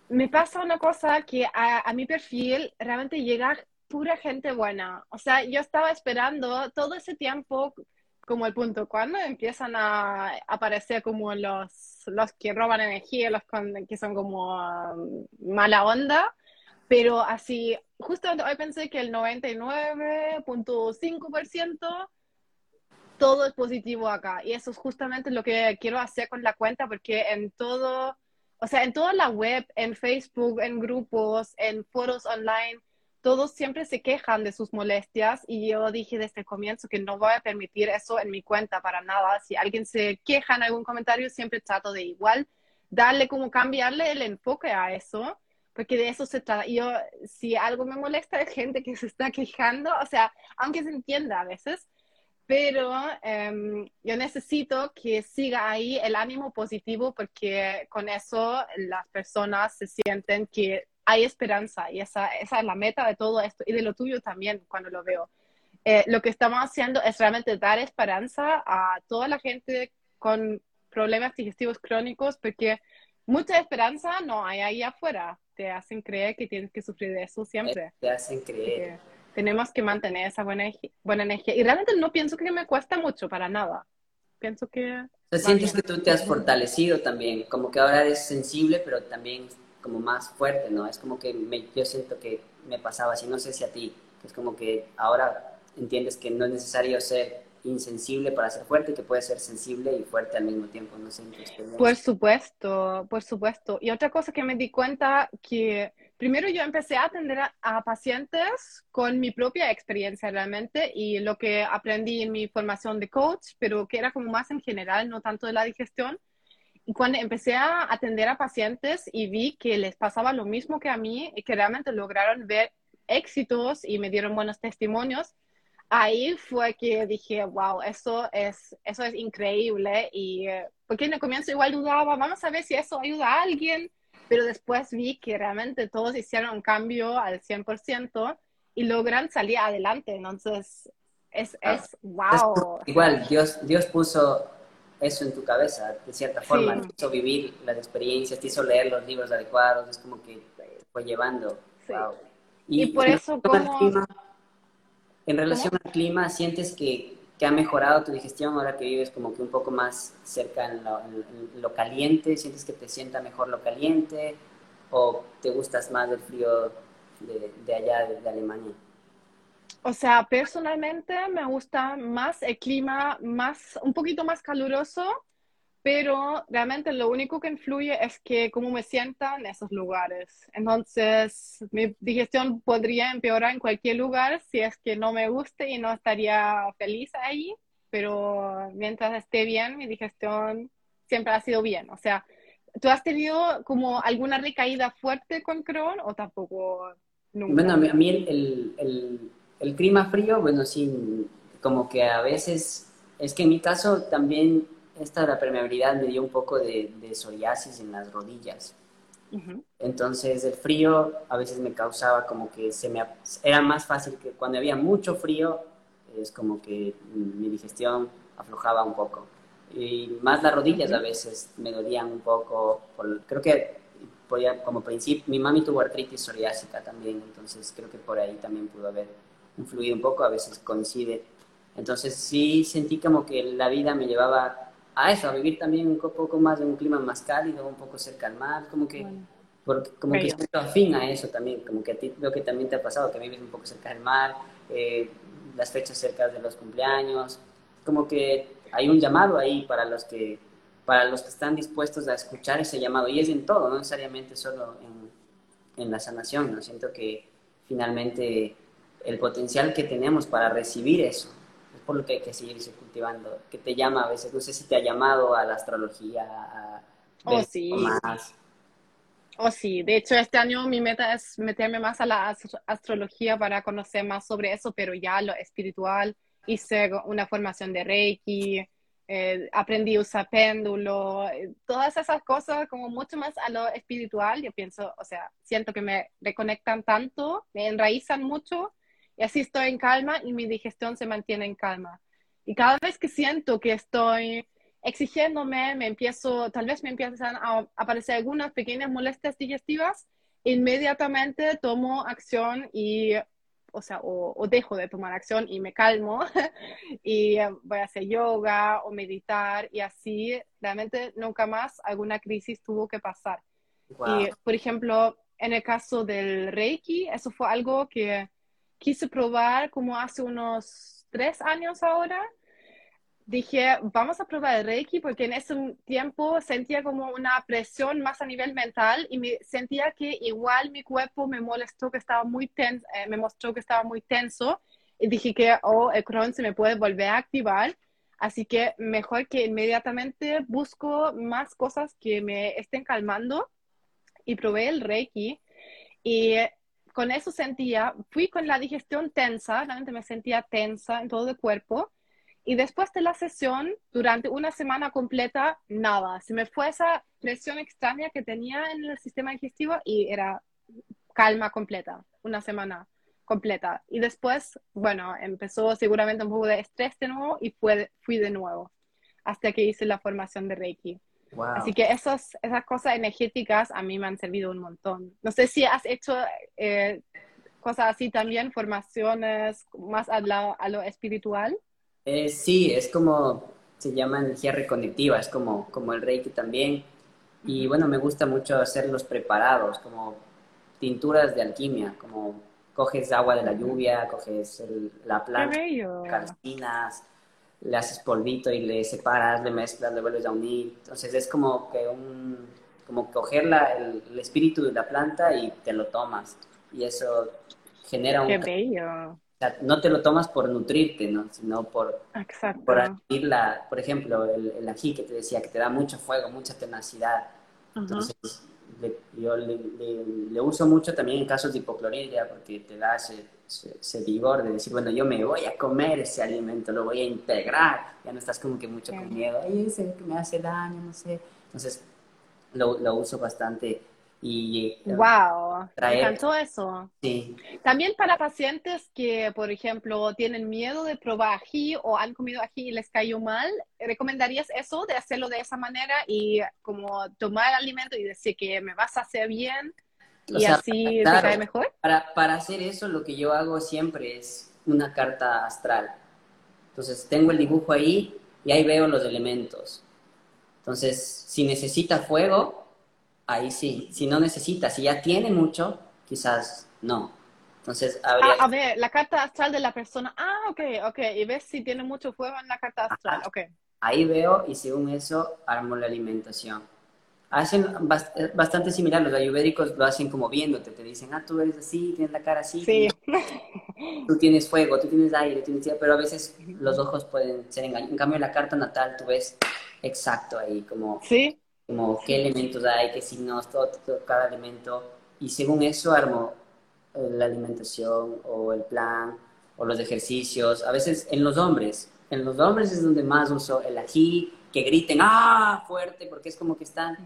me pasa una cosa que a, a mi perfil realmente llega pura gente buena. O sea, yo estaba esperando todo ese tiempo como el punto cuando empiezan a aparecer como los, los que roban energía, los que son como um, mala onda, pero así, justamente hoy pensé que el 99.5% todo es positivo acá y eso es justamente lo que quiero hacer con la cuenta porque en todo, o sea, en toda la web, en Facebook, en grupos, en foros online, todos siempre se quejan de sus molestias y yo dije desde el comienzo que no voy a permitir eso en mi cuenta para nada. Si alguien se queja en algún comentario, siempre trato de igual darle como cambiarle el enfoque a eso, porque de eso se trata. Yo, si algo me molesta de gente que se está quejando, o sea, aunque se entienda a veces, pero em, yo necesito que siga ahí el ánimo positivo porque con eso las personas se sienten que hay esperanza y esa, esa es la meta de todo esto y de lo tuyo también cuando lo veo. Eh, lo que estamos haciendo es realmente dar esperanza a toda la gente con problemas digestivos crónicos porque mucha esperanza no hay ahí afuera. Te hacen creer que tienes que sufrir de eso siempre. Te hacen creer. tenemos que mantener esa buena, buena energía. Y realmente no pienso que me cuesta mucho para nada. Pienso que... O sientes que tú te has fortalecido también, como que ahora eres sensible, pero también como más fuerte, ¿no? Es como que yo siento que me pasaba así, no sé si a ti, es como que ahora entiendes que no es necesario ser insensible para ser fuerte, que puede ser sensible y fuerte al mismo tiempo, no sé. Por supuesto, por supuesto. Y otra cosa que me di cuenta que primero yo empecé a atender a, pacientes con mi propia experiencia realmente y lo que aprendí en mi formación de coach, pero que era como más en general, no tanto de la digestión. Cuando empecé a atender a pacientes y vi que les pasaba lo mismo que a mí y que realmente lograron ver éxitos y me dieron buenos testimonios, ahí fue que dije, wow, eso es, eso es increíble. Y eh, porque en el comienzo igual dudaba, vamos a ver si eso ayuda a alguien, pero después vi que realmente todos hicieron un cambio al 100% y logran salir adelante. Entonces, es, ah, es wow. igual, Dios, Dios puso eso en tu cabeza, de cierta forma, te hizo vivir las experiencias, te hizo leer los libros adecuados, es como que fue llevando. Y, por eso, como... en relación al clima, ¿sientes que, que, ha mejorado tu digestión ahora que vives como que un poco más cerca en lo, caliente? ¿Sientes que te sienta mejor lo caliente? ¿O te gustas más del frío de, de allá, de Alemania? O sea, personalmente me gusta más el clima más, un poquito más caluroso, pero realmente lo único que influye es que cómo me sienta en esos lugares. Entonces, mi digestión podría empeorar en cualquier lugar si es que no me guste y no estaría feliz ahí, pero mientras esté bien, mi digestión siempre ha sido bien. O sea, ¿tú has tenido como alguna recaída fuerte con Crohn o tampoco nunca? Bueno, a mí el el clima frío, bueno, sí, como que a veces, es que en mi caso también esta la permeabilidad me dio un poco de, psoriasis en las rodillas. Entonces el frío a veces me causaba como que se me era más fácil que cuando había mucho frío es como que mi digestión aflojaba un poco. Y más las rodillas a veces me dolían un poco creo que podía, como principio mi mami tuvo artritis psoriásica también entonces creo que por ahí también pudo haber influido un poco, a veces coincide. Entonces sí sentí como que la vida me llevaba a eso, a vivir también un poco más en un clima más cálido, un poco cerca al mar, como que, porque, como que siento afín a eso también, como que a ti lo que también te ha pasado, que vives un poco cerca del mar, eh, las fechas cerca de los cumpleaños, como que hay un llamado ahí para los que para los que están dispuestos a escuchar ese llamado y es en todo, no necesariamente solo en, en la sanación, ¿no? Siento que finalmente el potencial que tenemos para recibir eso. Es por lo que hay que seguirse cultivando, que te llama a veces, no sé si te ha llamado a la astrología, a oh, sí. más. Oh, sí, de hecho este año mi meta es meterme más a la astrología para conocer más sobre eso, pero ya lo espiritual, hice una formación de Reiki, eh, aprendí a usar péndulo, eh, todas esas cosas como mucho más a lo espiritual, yo pienso, o sea, siento que me reconectan tanto, me enraizan mucho y así estoy en calma y mi digestión se mantiene en calma. Y cada vez que siento que estoy exigiéndome, me empiezo, tal vez me empiezan a aparecer algunas pequeñas molestias digestivas, inmediatamente tomo acción y o sea, o, dejo de tomar acción y me calmo y eh, voy a hacer yoga o meditar y así realmente nunca más alguna crisis tuvo que pasar. Y, por ejemplo, en el caso del Reiki, eso fue algo que quise probar como hace unos tres años ahora. Dije, vamos a probar el Reiki porque en ese tiempo sentía como una presión más a nivel mental y me sentía que igual mi cuerpo me molestó que estaba muy tenso, eh, me mostró que estaba muy tenso. Y dije que, oh, el Crohn se me puede volver a activar. Así que mejor que inmediatamente busco más cosas que me estén calmando. Y probé el Reiki. Y con eso sentía, fui con la digestión tensa, realmente me sentía tensa en todo el cuerpo y después de la sesión, durante una semana completa, nada. Se me fue esa presión extraña que tenía en el sistema digestivo y era calma completa, una semana completa. Y después, bueno, empezó seguramente un poco de estrés de nuevo y fue, fui de nuevo hasta que hice la formación de Reiki. Así que esas, esas cosas energéticas a mí me han servido un montón. No sé si has hecho eh, cosas así también, formaciones más a, a lo espiritual. Eh, sí, es como, se llama energía reconectiva, es como, como el Reiki también. Y bueno, me gusta mucho hacerlos preparados, como tinturas de alquimia, como coges agua de la lluvia, coges la planta, calcinas, le haces polvito y le separas, le mezclas, le vuelves a unir. Entonces es como que un, como coger el, el, espíritu de la planta y te lo tomas. Y eso genera un... Qué bello no te lo tomas por nutrirte, ¿no? Sino por, por adquirir la, por ejemplo, el, ají que te decía, que te da mucho fuego, mucha tenacidad. Entonces, yo le, uso mucho también en casos de hipocloridia porque te da ese, ese, vigor de decir, bueno, yo me voy a comer ese alimento, lo voy a integrar. Ya no estás como que mucho con miedo, ay, ese que me hace daño, no sé. Entonces, lo, lo uso bastante y wow, eh, me encantó eso. Sí. También para pacientes que, por ejemplo, tienen miedo de probar ají o han comido ají y les cayó mal, ¿recomendarías eso de hacerlo de esa manera y como tomar el alimento y decir que me vas a hacer bien y así te cae mejor? Para, para hacer eso, lo que yo hago siempre es una carta astral. Entonces, tengo el dibujo ahí y ahí veo los elementos. Entonces, si necesita fuego, ahí sí. Si no necesita, si ya tiene mucho, quizás no. Entonces, habría... Ah, a ver, la carta astral de la persona. Ah, ok, ok. Y ves si tiene mucho fuego en la carta astral. Ok. Ahí veo y según eso armo la alimentación. Hacen bastante similar, los ayurvédicos lo hacen como viéndote, te dicen, ah, tú eres así, tienes la cara así, sí. tú tienes fuego, tú tienes aire, tienes... pero a veces los ojos pueden ser engañados. En cambio, en la carta natal tú ves exacto ahí, como... Sí como qué elementos hay, qué signos, todo, cada elemento, y según eso armo eh, la alimentación o el plan o los ejercicios. A veces en los hombres, en los hombres es donde más uso el ají, que griten ¡ah! fuerte, porque es como que están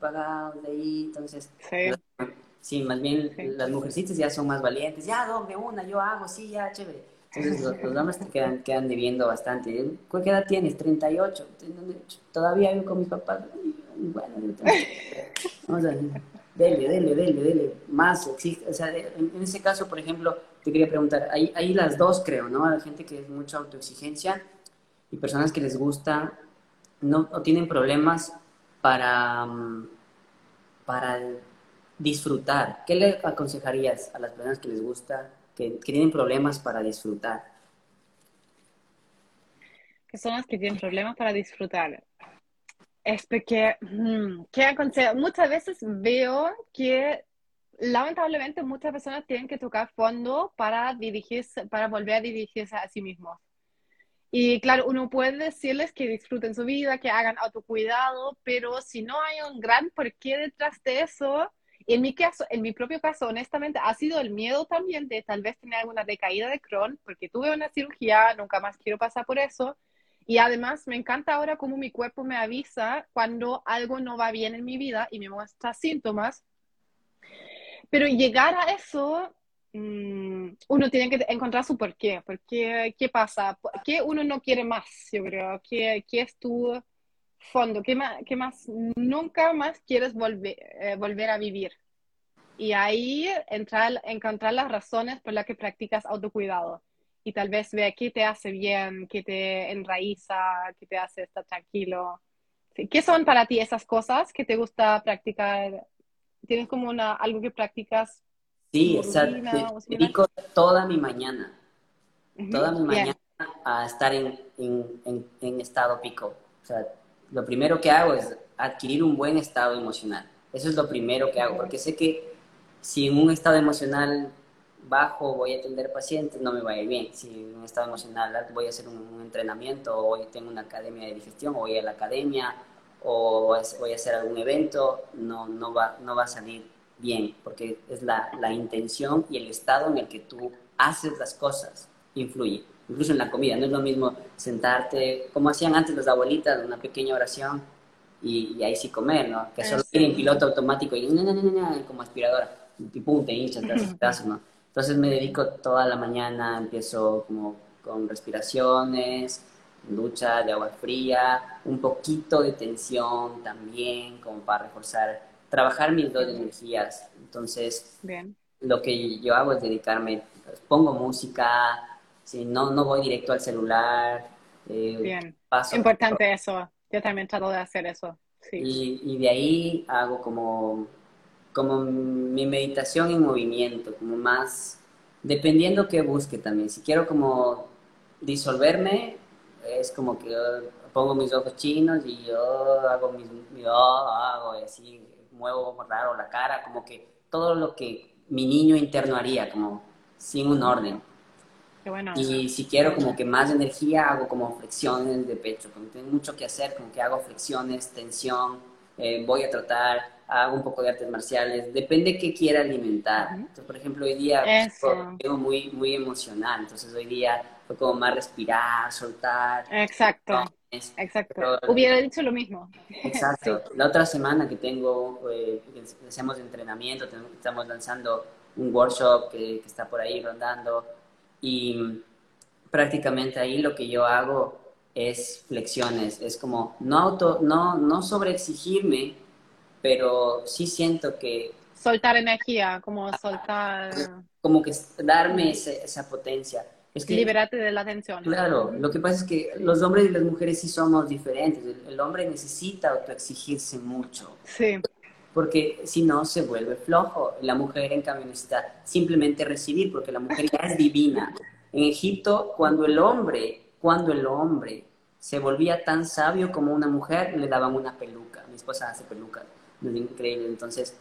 pagados de ahí, entonces... Sí. más bien las mujercitas ya son más valientes, ya, de una, yo hago, sí, ya, chévere. Entonces los, hombres te quedan, quedan debiendo bastante. ¿Qué edad tienes? 38. Todavía vivo con mis papás bueno, vamos a dele, dele, dele, dele, más existe, o sea, en, ese caso, por ejemplo, te quería preguntar, hay, hay las dos, creo, ¿no? Hay gente que es mucha autoexigencia y personas que les gusta, no, o tienen problemas para, mm, para disfrutar. ¿Qué le aconsejarías a las personas que les gusta, que, que tienen problemas para disfrutar? Que son las que tienen problemas para disfrutar. Es porque, mm, ¿qué Muchas veces veo que lamentablemente muchas personas tienen que tocar fondo para dirigirse, para volver a dirigirse a sí mismos. Y claro, uno puede decirles que disfruten su vida, que hagan autocuidado, pero si no hay un gran porqué detrás de eso, en mi caso, en mi propio caso, honestamente, ha sido el miedo también de tal vez tener alguna decaída de Crohn, porque tuve una cirugía, nunca más quiero pasar por eso, y además me encanta ahora cómo mi cuerpo me avisa cuando algo no va bien en mi vida y me muestra síntomas. Pero llegar a eso, mm, uno tiene que encontrar su porqué. Porque, ¿Qué pasa? ¿Qué uno no quiere más? Yo creo. ¿Qué, qué es tu fondo? ¿Qué más, qué más nunca más quieres volver, eh, volver a vivir? y ahí entrar, encontrar las razones por las que practicas autocuidado. Y tal vez ver qué te hace bien, qué te enraiza, qué te hace estar tranquilo. ¿Qué son para ti esas cosas que te gusta practicar? ¿Tienes como una, algo que practicas? Sí, exacto. dedico toda mi mañana, toda mi mañana a estar en, en, en, estado pico. O sea, lo primero que hago es adquirir un buen estado emocional. Eso es lo primero que hago, porque sé que si en un estado emocional bajo voy a atender pacientes, no me va a ir bien. Si en un estado emocional voy a hacer un, entrenamiento, o hoy tengo una academia de digestión, o voy a la academia, o voy a hacer algún evento, no, no, va, no va a salir bien, porque es la, la intención y el estado en el que tú haces las cosas influye. Incluso en la comida, no es lo mismo sentarte, como hacían antes las abuelitas, una pequeña oración y, ahí sí comer, ¿no? Que solo tienen piloto automático y como aspiradora y pum, te hinchas, te ¿no? Entonces me dedico toda la mañana, empiezo como con respiraciones, ducha de agua fría, un poquito de tensión también, como para reforzar, trabajar mis dos energías. Entonces, Bien. lo que yo hago es dedicarme, pues, pongo música, si no, no voy directo al celular. Eh, Bien, importante eso. Yo también trato de hacer eso. Sí. Y, y de ahí hago como como mi meditación en movimiento, como más, dependiendo qué busque también. Si quiero como disolverme, es como que pongo mis ojos chinos y yo hago mis, yo hago así, muevo raro la cara, como que todo lo que mi niño interno haría, como sin un orden. Qué bueno. Y si quiero como que más energía, hago como flexiones de pecho, como tengo mucho que hacer, como que hago flexiones, tensión, eh, voy a tratar hago un poco de artes marciales, depende qué quiera alimentar. Entonces, por ejemplo, hoy día pues, muy, muy emocional, entonces hoy día fue como más respirar, soltar. Exacto. Exacto. Hubiera dicho lo mismo. Exacto. La otra semana que tengo, eh, hacemos entrenamiento, estamos lanzando un workshop que, que, está por ahí rondando y prácticamente ahí lo que yo hago es flexiones, es como no auto, no, no sobre exigirme, pero sí siento que... Soltar energía, como soltar... Como que darme esa potencia. Es que, Liberarte de la tensión. Claro, lo que pasa es que los hombres y las mujeres sí somos diferentes. El, hombre necesita autoexigirse mucho. Sí. Porque si no, se vuelve flojo. La mujer, en cambio, necesita simplemente recibir, porque la mujer ya es divina. En Egipto, cuando el hombre, cuando el hombre se volvía tan sabio como una mujer, le daban una peluca. Mi esposa hace pelucas es increíble. Entonces,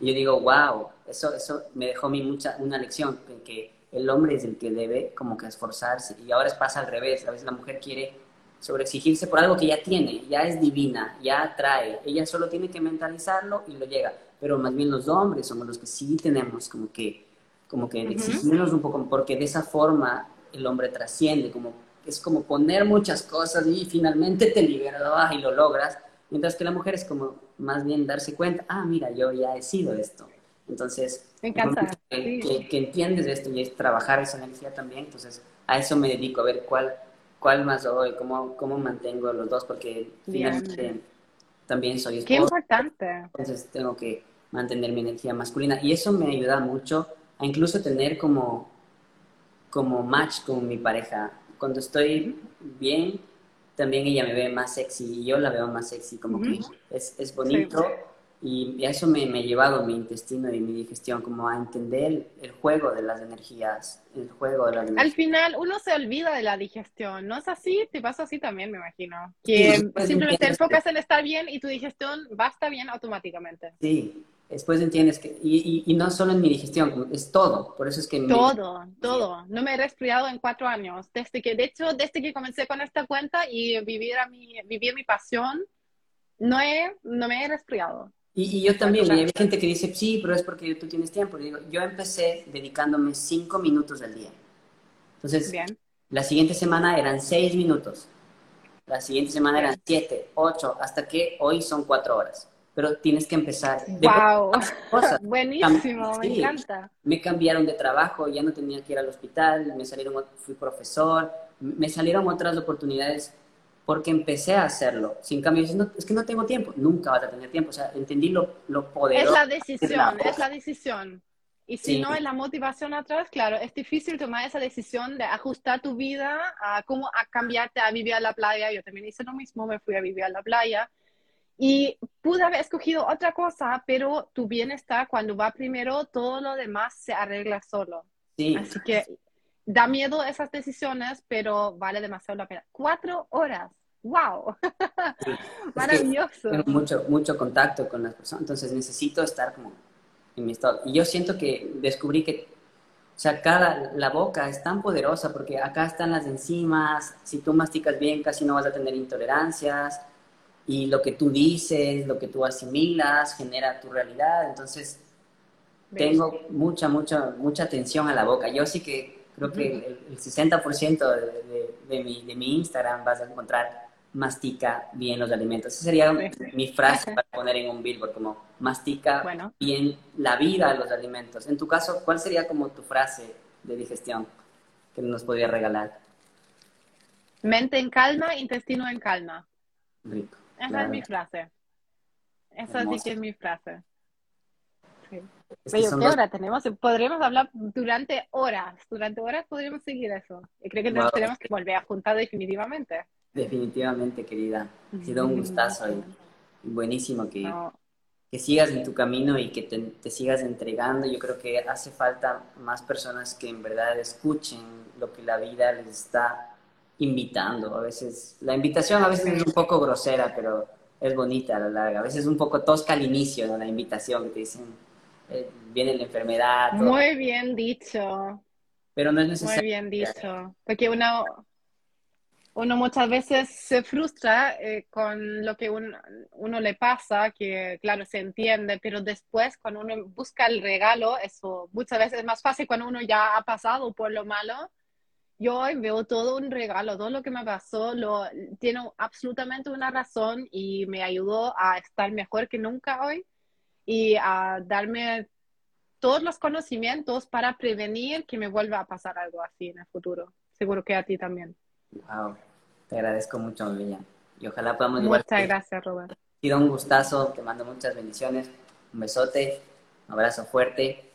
yo digo, wow, eso, eso me dejó a mí mucha, una lección, que el hombre es el que debe como que esforzarse. Y ahora pasa al revés, a veces la mujer quiere sobreexigirse por algo que ya tiene, ya es divina, ya trae, ella solo tiene que mentalizarlo y lo llega. Pero más bien los hombres somos los que sí tenemos como que, como que exigirnos un poco, porque de esa forma el hombre trasciende, como es como poner muchas cosas y finalmente te libera y lo logras Mientras que la mujer es como más bien darse cuenta, ah, mira, yo ya he sido esto. Entonces, me encanta. Que, que, entiendes esto y es trabajar esa energía también. Entonces, a eso me dedico, a ver cuál, cuál más doy, cómo, cómo mantengo los dos, porque finalmente también soy esposo. Qué importante. Entonces, tengo que mantener mi energía masculina. Y eso me ayuda mucho a incluso tener como, como match con mi pareja. Cuando estoy bien, también ella me ve más sexy y yo la veo más sexy, como que es, es bonito. Y, eso me, me, ha llevado mi intestino y mi digestión como a entender el, juego de las energías, el juego de las Al final uno se olvida de la digestión, ¿no es así? Te pasa así también, me imagino. Que simplemente te enfocas en estar bien y tu digestión va a estar bien automáticamente. Sí, después entiendes que, y, y, no solo en mi digestión, es todo, por eso es que... Todo, todo, no me he resfriado en cuatro años, desde que, de hecho, desde que comencé con esta cuenta y vivir, a mi, vivir mi pasión, no, he, no me he resfriado. Y, yo también, y hay gente que dice, sí, pero es porque tú tienes tiempo. digo, yo empecé dedicándome cinco minutos al día. Entonces, Bien. la siguiente semana eran seis minutos, la siguiente semana eran siete, ocho, hasta que hoy son cuatro horas pero tienes que empezar. ¡Wow! Buenísimo, me encanta. Me cambiaron de trabajo, ya no tenía que ir al hospital, me salieron, fui profesor, me salieron otras oportunidades porque empecé a hacerlo. Sin cambio, es que no tengo tiempo. Nunca vas a tener tiempo. O sea, entendí lo, lo poderoso. Es la decisión, es la decisión. Y si no es la motivación atrás, claro, es difícil tomar esa decisión de ajustar tu vida a cómo a cambiarte a vivir a la playa. Yo también hice lo mismo, me fui a vivir a la playa. Y pude haber escogido otra cosa, pero tu bienestar cuando va primero, todo lo demás se arregla solo. Sí. Así que da miedo esas decisiones, pero vale demasiado la pena. Cuatro horas. ¡Wow! Maravilloso. Tengo mucho, mucho contacto con las personas, entonces necesito estar como mi estado. Y yo siento que descubrí que, o sea, cada, la boca es tan poderosa porque acá están las enzimas, si tú masticas bien casi no vas a tener intolerancias y lo que tú dices, lo que tú asimilas genera tu realidad, entonces tengo mucha, mucha, mucha atención a la boca. Yo sí que creo que el, 60% de, de, mi, de mi Instagram vas a encontrar mastica bien los alimentos. Esa sería mi frase para poner en un billboard, como mastica bien la vida los alimentos. En tu caso, ¿cuál sería como tu frase de digestión que nos podría regalar? Mente en calma, intestino en calma. Rico. Esa es mi frase. Esa sí que es mi frase. Sí. ¿qué hora tenemos? Podríamos hablar durante horas. Durante horas podríamos seguir eso. Y creo que nos tenemos que volver a juntar definitivamente. Definitivamente, querida. Ha sido un gustazo y, buenísimo que, que sigas en tu camino y que te, sigas entregando. Yo creo que hace falta más personas que en verdad escuchen lo que la vida les está invitando. A veces, la invitación a veces es un poco grosera, pero es bonita a la larga. A veces es un poco tosca al inicio, ¿no? La invitación que te dicen, eh, viene la enfermedad. Muy bien dicho. Pero no es necesario. Muy bien dicho. Porque uno, uno muchas veces se frustra eh, con lo que uno le pasa, que claro, se entiende, pero después cuando uno busca el regalo, eso muchas veces es más fácil cuando uno ya ha pasado por lo malo. Yo hoy veo todo un regalo, todo lo que me pasó lo, tiene absolutamente una razón y me ayudó a estar mejor que nunca hoy y a darme todos los conocimientos para prevenir que me vuelva a pasar algo así en el futuro. Seguro que a ti también. Wow. Te agradezco mucho, Villa. Y ojalá podamos Muchas gracias, Robert. Ha sido un gustazo, te mando muchas bendiciones, un besote, un abrazo fuerte.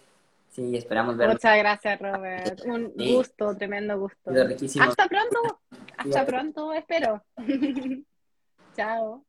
Sí, esperamos verlo. Muchas gracias, Robert. Un gusto, tremendo gusto. Hasta pronto. Hasta pronto, espero. Chao.